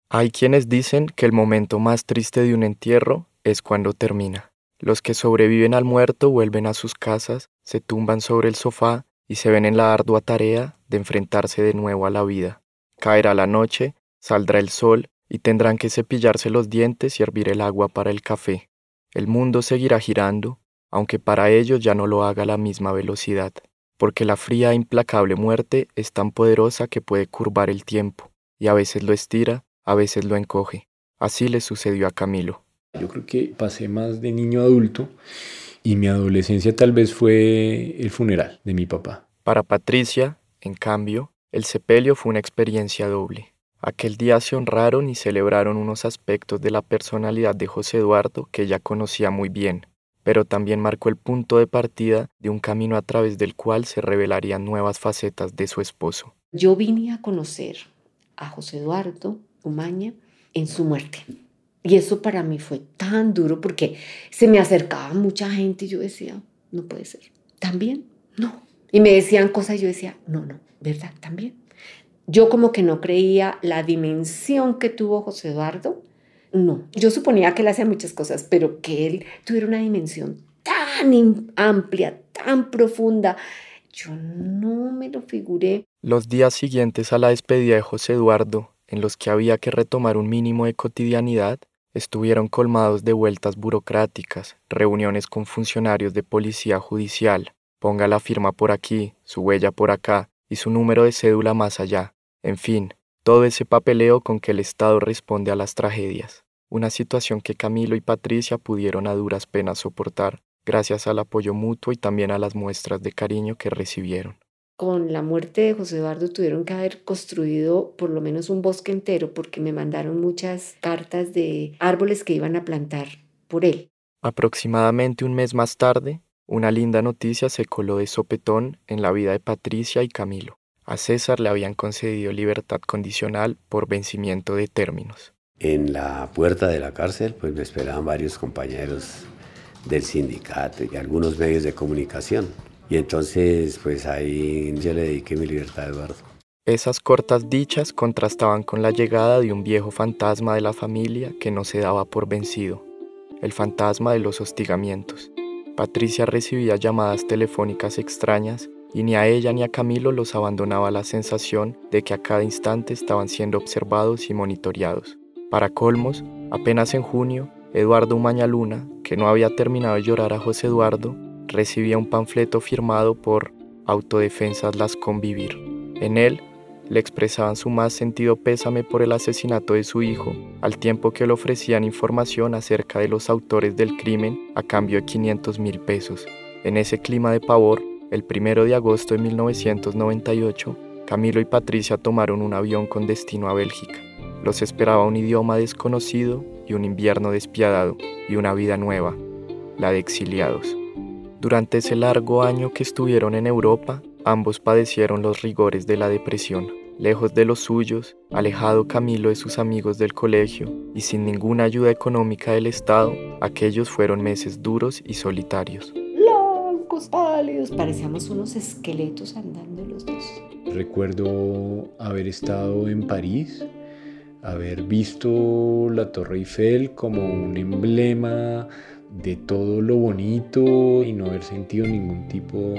Speaker 7: Hay quienes dicen que el momento más triste de un entierro es cuando termina. Los que sobreviven al muerto vuelven a sus casas, se tumban sobre el sofá y se ven en la ardua tarea de enfrentarse de nuevo a la vida. Caerá la noche, saldrá el sol y tendrán que cepillarse los dientes y hervir el agua para el café. El mundo seguirá girando, aunque para ellos ya no lo haga a la misma velocidad, porque la fría e implacable muerte es tan poderosa que puede curvar el tiempo, y a veces lo estira a veces lo encoge. Así le sucedió a Camilo.
Speaker 2: Yo creo que pasé más de niño a adulto y mi adolescencia tal vez fue el funeral de mi papá.
Speaker 7: Para Patricia, en cambio, el sepelio fue una experiencia doble. Aquel día se honraron y celebraron unos aspectos de la personalidad de José Eduardo que ella conocía muy bien, pero también marcó el punto de partida de un camino a través del cual se revelarían nuevas facetas de su esposo.
Speaker 8: Yo vine a conocer a José Eduardo Umaña en su muerte. Y eso para mí fue tan duro porque se me acercaba mucha gente y yo decía, no puede ser. ¿También? No. Y me decían cosas y yo decía, no, no, ¿verdad? También. Yo como que no creía la dimensión que tuvo José Eduardo. No, yo suponía que él hacía muchas cosas, pero que él tuviera una dimensión tan amplia, tan profunda, yo no me lo figuré.
Speaker 7: Los días siguientes a la despedida de José Eduardo, en los que había que retomar un mínimo de cotidianidad, estuvieron colmados de vueltas burocráticas, reuniones con funcionarios de policía judicial, ponga la firma por aquí, su huella por acá y su número de cédula más allá, en fin, todo ese papeleo con que el Estado responde a las tragedias, una situación que Camilo y Patricia pudieron a duras penas soportar, gracias al apoyo mutuo y también a las muestras de cariño que recibieron
Speaker 8: con la muerte de José Eduardo tuvieron que haber construido por lo menos un bosque entero porque me mandaron muchas cartas de árboles que iban a plantar por él.
Speaker 7: Aproximadamente un mes más tarde, una linda noticia se coló de sopetón en la vida de Patricia y Camilo. A César le habían concedido libertad condicional por vencimiento de términos.
Speaker 3: En la puerta de la cárcel pues me esperaban varios compañeros del sindicato y algunos medios de comunicación y entonces, pues ahí yo le dediqué mi libertad a Eduardo.
Speaker 7: Esas cortas dichas contrastaban con la llegada de un viejo fantasma de la familia que no se daba por vencido, el fantasma de los hostigamientos. Patricia recibía llamadas telefónicas extrañas y ni a ella ni a Camilo los abandonaba la sensación de que a cada instante estaban siendo observados y monitoreados. Para colmos, apenas en junio, Eduardo Umañaluna, que no había terminado de llorar a José Eduardo, recibía un panfleto firmado por Autodefensas Las Convivir. En él le expresaban su más sentido pésame por el asesinato de su hijo, al tiempo que le ofrecían información acerca de los autores del crimen a cambio de 500 mil pesos. En ese clima de pavor, el primero de agosto de 1998, Camilo y Patricia tomaron un avión con destino a Bélgica. Los esperaba un idioma desconocido y un invierno despiadado y una vida nueva, la de exiliados. Durante ese largo año que estuvieron en Europa, ambos padecieron los rigores de la depresión. Lejos de los suyos, alejado Camilo de sus amigos del colegio y sin ninguna ayuda económica del Estado, aquellos fueron meses duros y solitarios.
Speaker 8: Blancos, pálidos, parecíamos unos esqueletos andando los dos.
Speaker 2: Recuerdo haber estado en París, haber visto la Torre Eiffel como un emblema de todo lo bonito y no haber sentido ningún tipo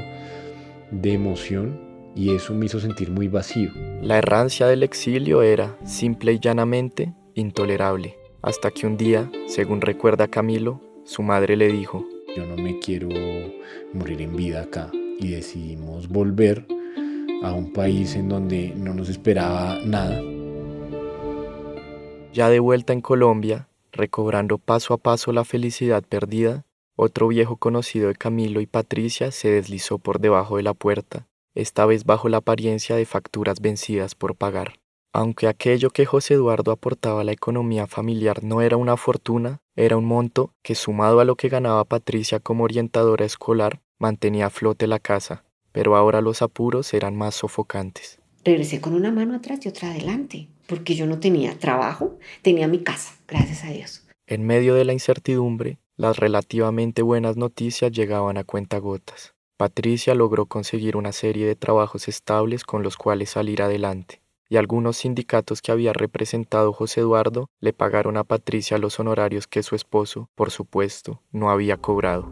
Speaker 2: de emoción y eso me hizo sentir muy vacío.
Speaker 7: La errancia del exilio era, simple y llanamente, intolerable, hasta que un día, según recuerda Camilo, su madre le dijo,
Speaker 2: yo no me quiero morir en vida acá y decidimos volver a un país en donde no nos esperaba nada.
Speaker 7: Ya de vuelta en Colombia, recobrando paso a paso la felicidad perdida, otro viejo conocido de Camilo y Patricia se deslizó por debajo de la puerta, esta vez bajo la apariencia de facturas vencidas por pagar. Aunque aquello que José Eduardo aportaba a la economía familiar no era una fortuna, era un monto que sumado a lo que ganaba Patricia como orientadora escolar, mantenía a flote la casa, pero ahora los apuros eran más sofocantes.
Speaker 8: Regresé con una mano atrás y otra adelante, porque yo no tenía trabajo, tenía mi casa, gracias a Dios.
Speaker 7: En medio de la incertidumbre, las relativamente buenas noticias llegaban a cuentagotas. Patricia logró conseguir una serie de trabajos estables con los cuales salir adelante, y algunos sindicatos que había representado José Eduardo le pagaron a Patricia los honorarios que su esposo, por supuesto, no había cobrado.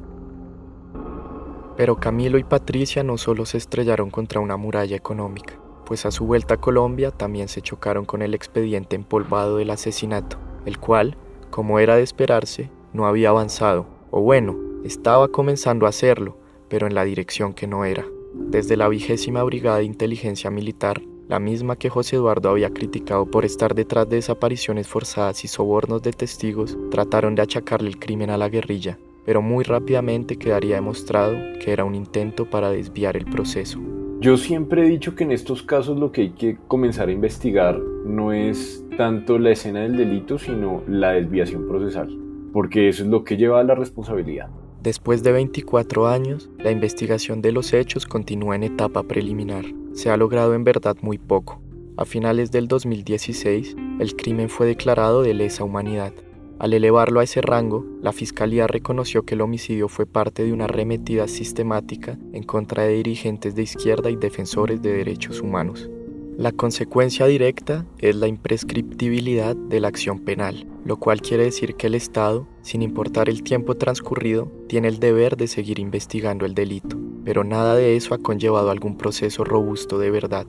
Speaker 7: Pero Camilo y Patricia no solo se estrellaron contra una muralla económica, pues a su vuelta a Colombia también se chocaron con el expediente empolvado del asesinato, el cual, como era de esperarse, no había avanzado, o bueno, estaba comenzando a hacerlo, pero en la dirección que no era. Desde la vigésima Brigada de Inteligencia Militar, la misma que José Eduardo había criticado por estar detrás de desapariciones forzadas y sobornos de testigos, trataron de achacarle el crimen a la guerrilla, pero muy rápidamente quedaría demostrado que era un intento para desviar el proceso.
Speaker 2: Yo siempre he dicho que en estos casos lo que hay que comenzar a investigar no es tanto la escena del delito, sino la desviación procesal, porque eso es lo que lleva a la responsabilidad.
Speaker 7: Después de 24 años, la investigación de los hechos continúa en etapa preliminar. Se ha logrado en verdad muy poco. A finales del 2016, el crimen fue declarado de lesa humanidad. Al elevarlo a ese rango, la Fiscalía reconoció que el homicidio fue parte de una arremetida sistemática en contra de dirigentes de izquierda y defensores de derechos humanos. La consecuencia directa es la imprescriptibilidad de la acción penal, lo cual quiere decir que el Estado, sin importar el tiempo transcurrido, tiene el deber de seguir investigando el delito, pero nada de eso ha conllevado algún proceso robusto de verdad.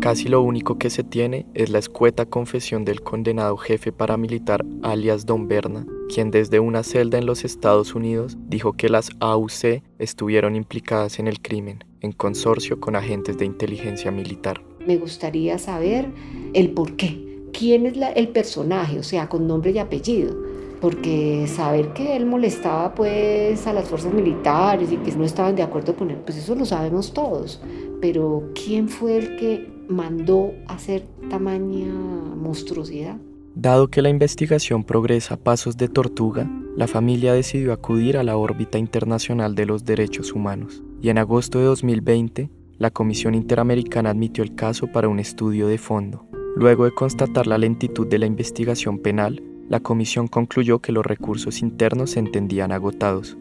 Speaker 7: Casi lo único que se tiene es la escueta confesión del condenado jefe paramilitar alias Don Berna, quien desde una celda en los Estados Unidos dijo que las AUC estuvieron implicadas en el crimen, en consorcio con agentes de inteligencia militar
Speaker 8: me gustaría saber el por qué. ¿Quién es el personaje? O sea, con nombre y apellido. Porque saber que él molestaba pues a las fuerzas militares y que no estaban de acuerdo con él, pues eso lo sabemos todos. Pero ¿quién fue el que mandó hacer tamaña monstruosidad?
Speaker 7: Dado que la investigación progresa a pasos de tortuga, la familia decidió acudir a la órbita internacional de los derechos humanos y en agosto de 2020 la Comisión Interamericana admitió el caso para un estudio de fondo. Luego de constatar la lentitud de la investigación penal, la comisión concluyó que los recursos internos se entendían agotados.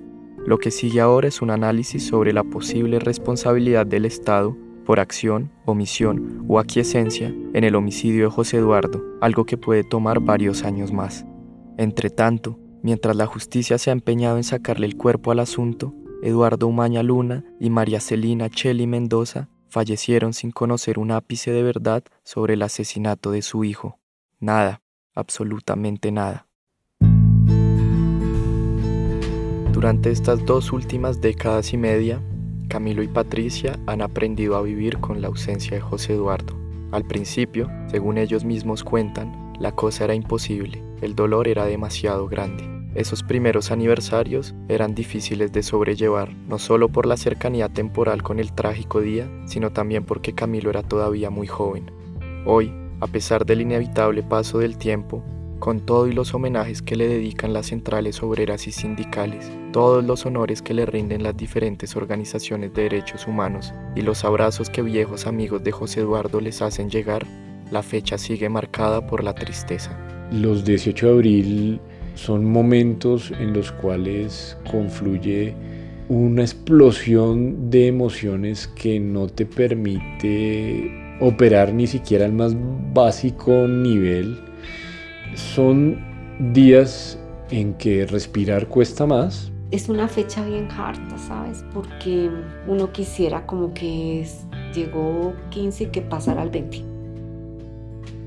Speaker 7: Lo que sigue ahora es un análisis sobre la posible responsabilidad del Estado por acción, omisión o aquiescencia en el homicidio de José Eduardo, algo que puede tomar varios años más. Entre tanto, mientras la justicia se ha empeñado en sacarle el cuerpo al asunto, Eduardo Umaña Luna y María Celina Cheli Mendoza fallecieron sin conocer un ápice de verdad sobre el asesinato de su hijo. Nada, absolutamente nada. Durante estas dos últimas décadas y media, Camilo y Patricia han aprendido a vivir con la ausencia de José Eduardo. Al principio, según ellos mismos cuentan, la cosa era imposible, el dolor era demasiado grande. Esos primeros aniversarios eran difíciles de sobrellevar, no solo por la cercanía temporal con el trágico día, sino también porque Camilo era todavía muy joven. Hoy, a pesar del inevitable paso del tiempo, con todo y los homenajes que le dedican las centrales obreras y sindicales, todos los honores que le rinden las diferentes organizaciones de derechos humanos y los abrazos que viejos amigos de José Eduardo les hacen llegar, la fecha sigue marcada por la tristeza.
Speaker 2: Los 18 de abril son momentos en los cuales confluye una explosión de emociones que no te permite operar ni siquiera al más básico nivel. Son días en que respirar cuesta más.
Speaker 8: Es una fecha bien harta, ¿sabes? Porque uno quisiera como que llegó 15 y que pasara al 20.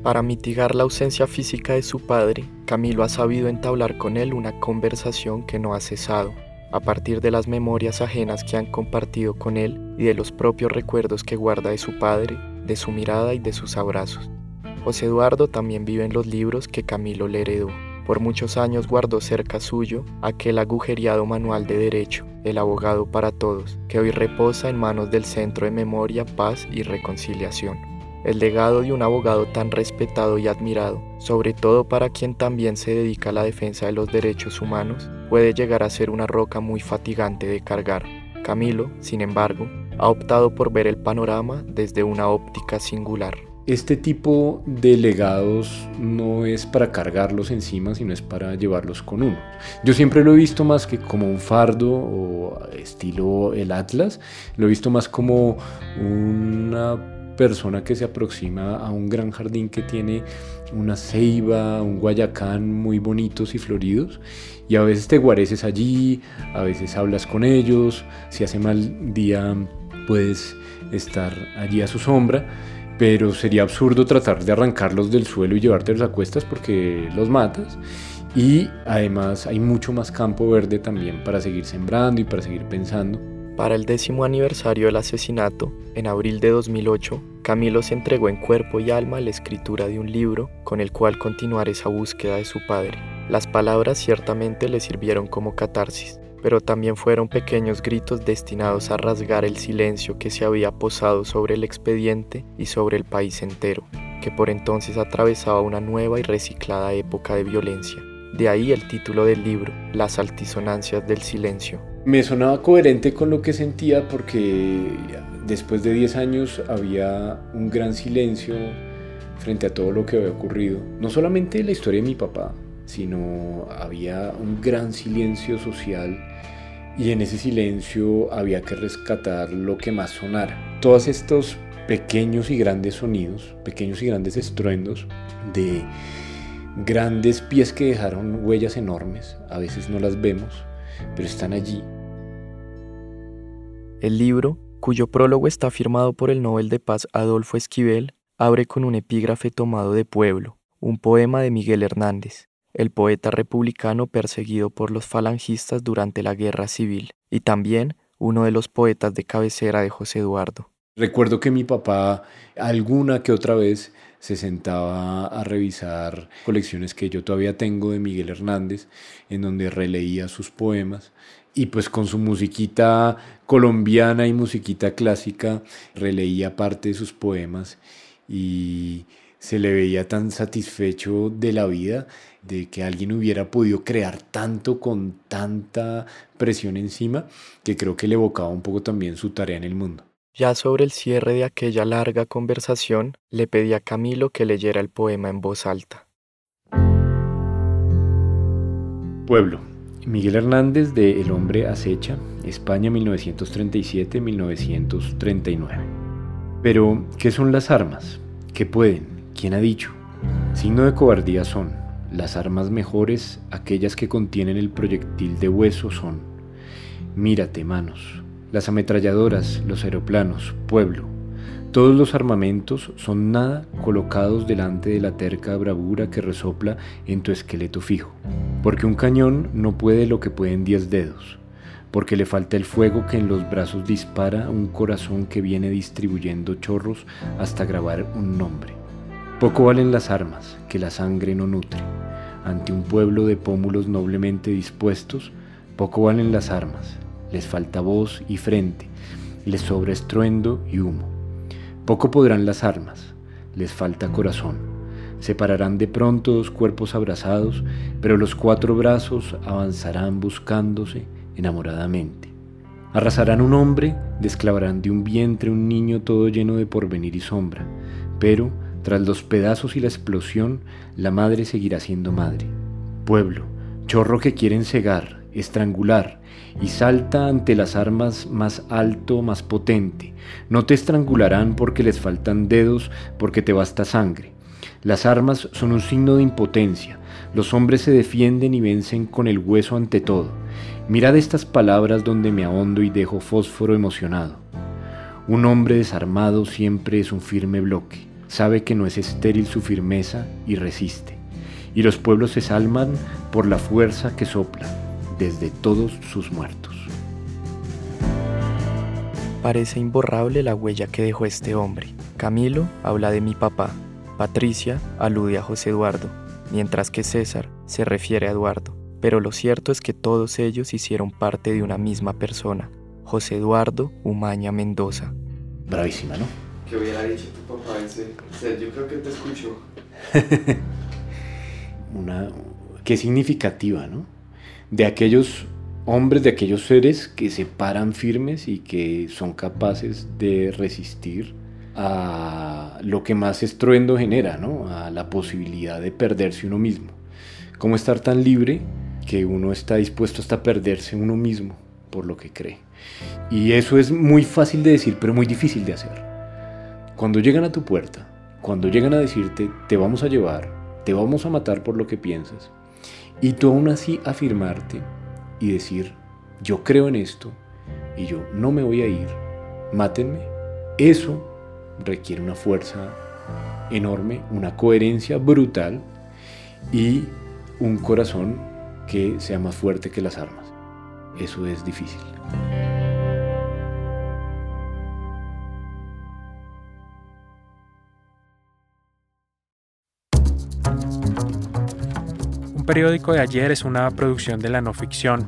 Speaker 7: Para mitigar la ausencia física de su padre, Camilo ha sabido entablar con él una conversación que no ha cesado, a partir de las memorias ajenas que han compartido con él y de los propios recuerdos que guarda de su padre, de su mirada y de sus abrazos. José Eduardo también vive en los libros que Camilo le heredó. Por muchos años guardó cerca suyo aquel agujereado manual de derecho, El abogado para todos, que hoy reposa en manos del Centro de Memoria, Paz y Reconciliación el legado de un abogado tan respetado y admirado, sobre todo para quien también se dedica a la defensa de los derechos humanos, puede llegar a ser una roca muy fatigante de cargar. Camilo, sin embargo, ha optado por ver el panorama desde una óptica singular.
Speaker 2: este tipo de legados no es para cargarlos encima, sino es para llevarlos con uno. Yo siempre lo he visto más que como un fardo o estilo el Atlas, lo he visto más como una persona que se aproxima a un gran jardín que tiene una ceiba, un guayacán muy bonitos y floridos y a veces te guareces allí, a veces hablas con ellos, si hace mal día puedes estar allí a su sombra pero sería absurdo tratar de arrancarlos del suelo y llevártelos a cuestas porque los matas. Y además hay mucho más campo verde también para seguir sembrando y para seguir pensando.
Speaker 7: Para el décimo aniversario del asesinato, en abril de 2008, Camilo se entregó en cuerpo y alma a la escritura de un libro con el cual continuar esa búsqueda de su padre. Las palabras ciertamente le sirvieron como catarsis, pero también fueron pequeños gritos destinados a rasgar el silencio que se había posado sobre el expediente y sobre el país entero, que por entonces atravesaba una nueva y reciclada época de violencia. De ahí el título del libro, Las altisonancias del silencio.
Speaker 2: Me sonaba coherente con lo que sentía porque después de 10 años había un gran silencio frente a todo lo que había ocurrido. No solamente la historia de mi papá, sino había un gran silencio social y en ese silencio había que rescatar lo que más sonara. Todos estos pequeños y grandes sonidos, pequeños y grandes estruendos de grandes pies que dejaron huellas enormes, a veces no las vemos, pero están allí.
Speaker 7: El libro, cuyo prólogo está firmado por el Nobel de Paz Adolfo Esquivel, abre con un epígrafe tomado de Pueblo, un poema de Miguel Hernández, el poeta republicano perseguido por los falangistas durante la Guerra Civil, y también uno de los poetas de cabecera de José Eduardo.
Speaker 2: Recuerdo que mi papá alguna que otra vez se sentaba a revisar colecciones que yo todavía tengo de Miguel Hernández, en donde releía sus poemas y pues con su musiquita colombiana y musiquita clásica releía parte de sus poemas y se le veía tan satisfecho de la vida, de que alguien hubiera podido crear tanto con tanta presión encima, que creo que le evocaba un poco también su tarea en el mundo.
Speaker 7: Ya sobre el cierre de aquella larga conversación, le pedí a Camilo que leyera el poema en voz alta.
Speaker 2: Pueblo. Miguel Hernández de El hombre acecha, España 1937-1939. Pero, ¿qué son las armas? ¿Qué pueden? ¿Quién ha dicho? Signo de cobardía son, las armas mejores, aquellas que contienen el proyectil de hueso son, mírate manos, las ametralladoras, los aeroplanos, pueblo, todos los armamentos son nada colocados delante de la terca bravura que resopla en tu esqueleto fijo, porque un cañón no puede lo que pueden diez dedos, porque le falta el fuego que en los brazos dispara un corazón que viene distribuyendo chorros hasta grabar un nombre. Poco valen las armas que la sangre no nutre. Ante un pueblo de pómulos noblemente dispuestos, poco valen las armas. Les falta voz y frente, les sobra estruendo y humo. Poco podrán las armas, les falta corazón. Separarán de pronto dos cuerpos abrazados, pero los cuatro brazos avanzarán buscándose enamoradamente. Arrasarán un hombre, desclavarán de un vientre un niño todo lleno de porvenir y sombra, pero tras los pedazos y la explosión, la madre seguirá siendo madre. Pueblo, chorro que quieren cegar, estrangular, y salta ante las armas más alto, más potente. No te estrangularán porque les faltan dedos, porque te basta sangre. Las armas son un signo de impotencia. Los hombres se defienden y vencen con el hueso ante todo. Mirad estas palabras donde me ahondo y dejo fósforo emocionado. Un hombre desarmado siempre es un firme bloque sabe que no es estéril su firmeza y resiste. Y los pueblos se salman por la fuerza que sopla desde todos sus muertos.
Speaker 7: Parece imborrable la huella que dejó este hombre. Camilo habla de mi papá, Patricia alude a José Eduardo, mientras que César se refiere a Eduardo. Pero lo cierto es que todos ellos hicieron parte de una misma persona, José Eduardo Umaña Mendoza.
Speaker 2: Bravísima, ¿no?
Speaker 14: ¿Qué hubiera dicho yo creo que te escuchó.
Speaker 2: Una, qué significativa, ¿no? De aquellos hombres, de aquellos seres que se paran firmes y que son capaces de resistir a lo que más estruendo genera, ¿no? a la posibilidad de perderse uno mismo. ¿Cómo estar tan libre que uno está dispuesto hasta perderse uno mismo por lo que cree? Y eso es muy fácil de decir, pero muy difícil de hacer. Cuando llegan a tu puerta, cuando llegan a decirte, te vamos a llevar, te vamos a matar por lo que piensas, y tú aún así afirmarte y decir, yo creo en esto y yo no me voy a ir, mátenme, eso requiere una fuerza enorme, una coherencia brutal y un corazón que sea más fuerte que las armas. Eso es difícil.
Speaker 1: Periódico de ayer es una producción de la no ficción.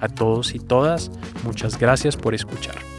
Speaker 1: A todos y todas, muchas gracias por escuchar.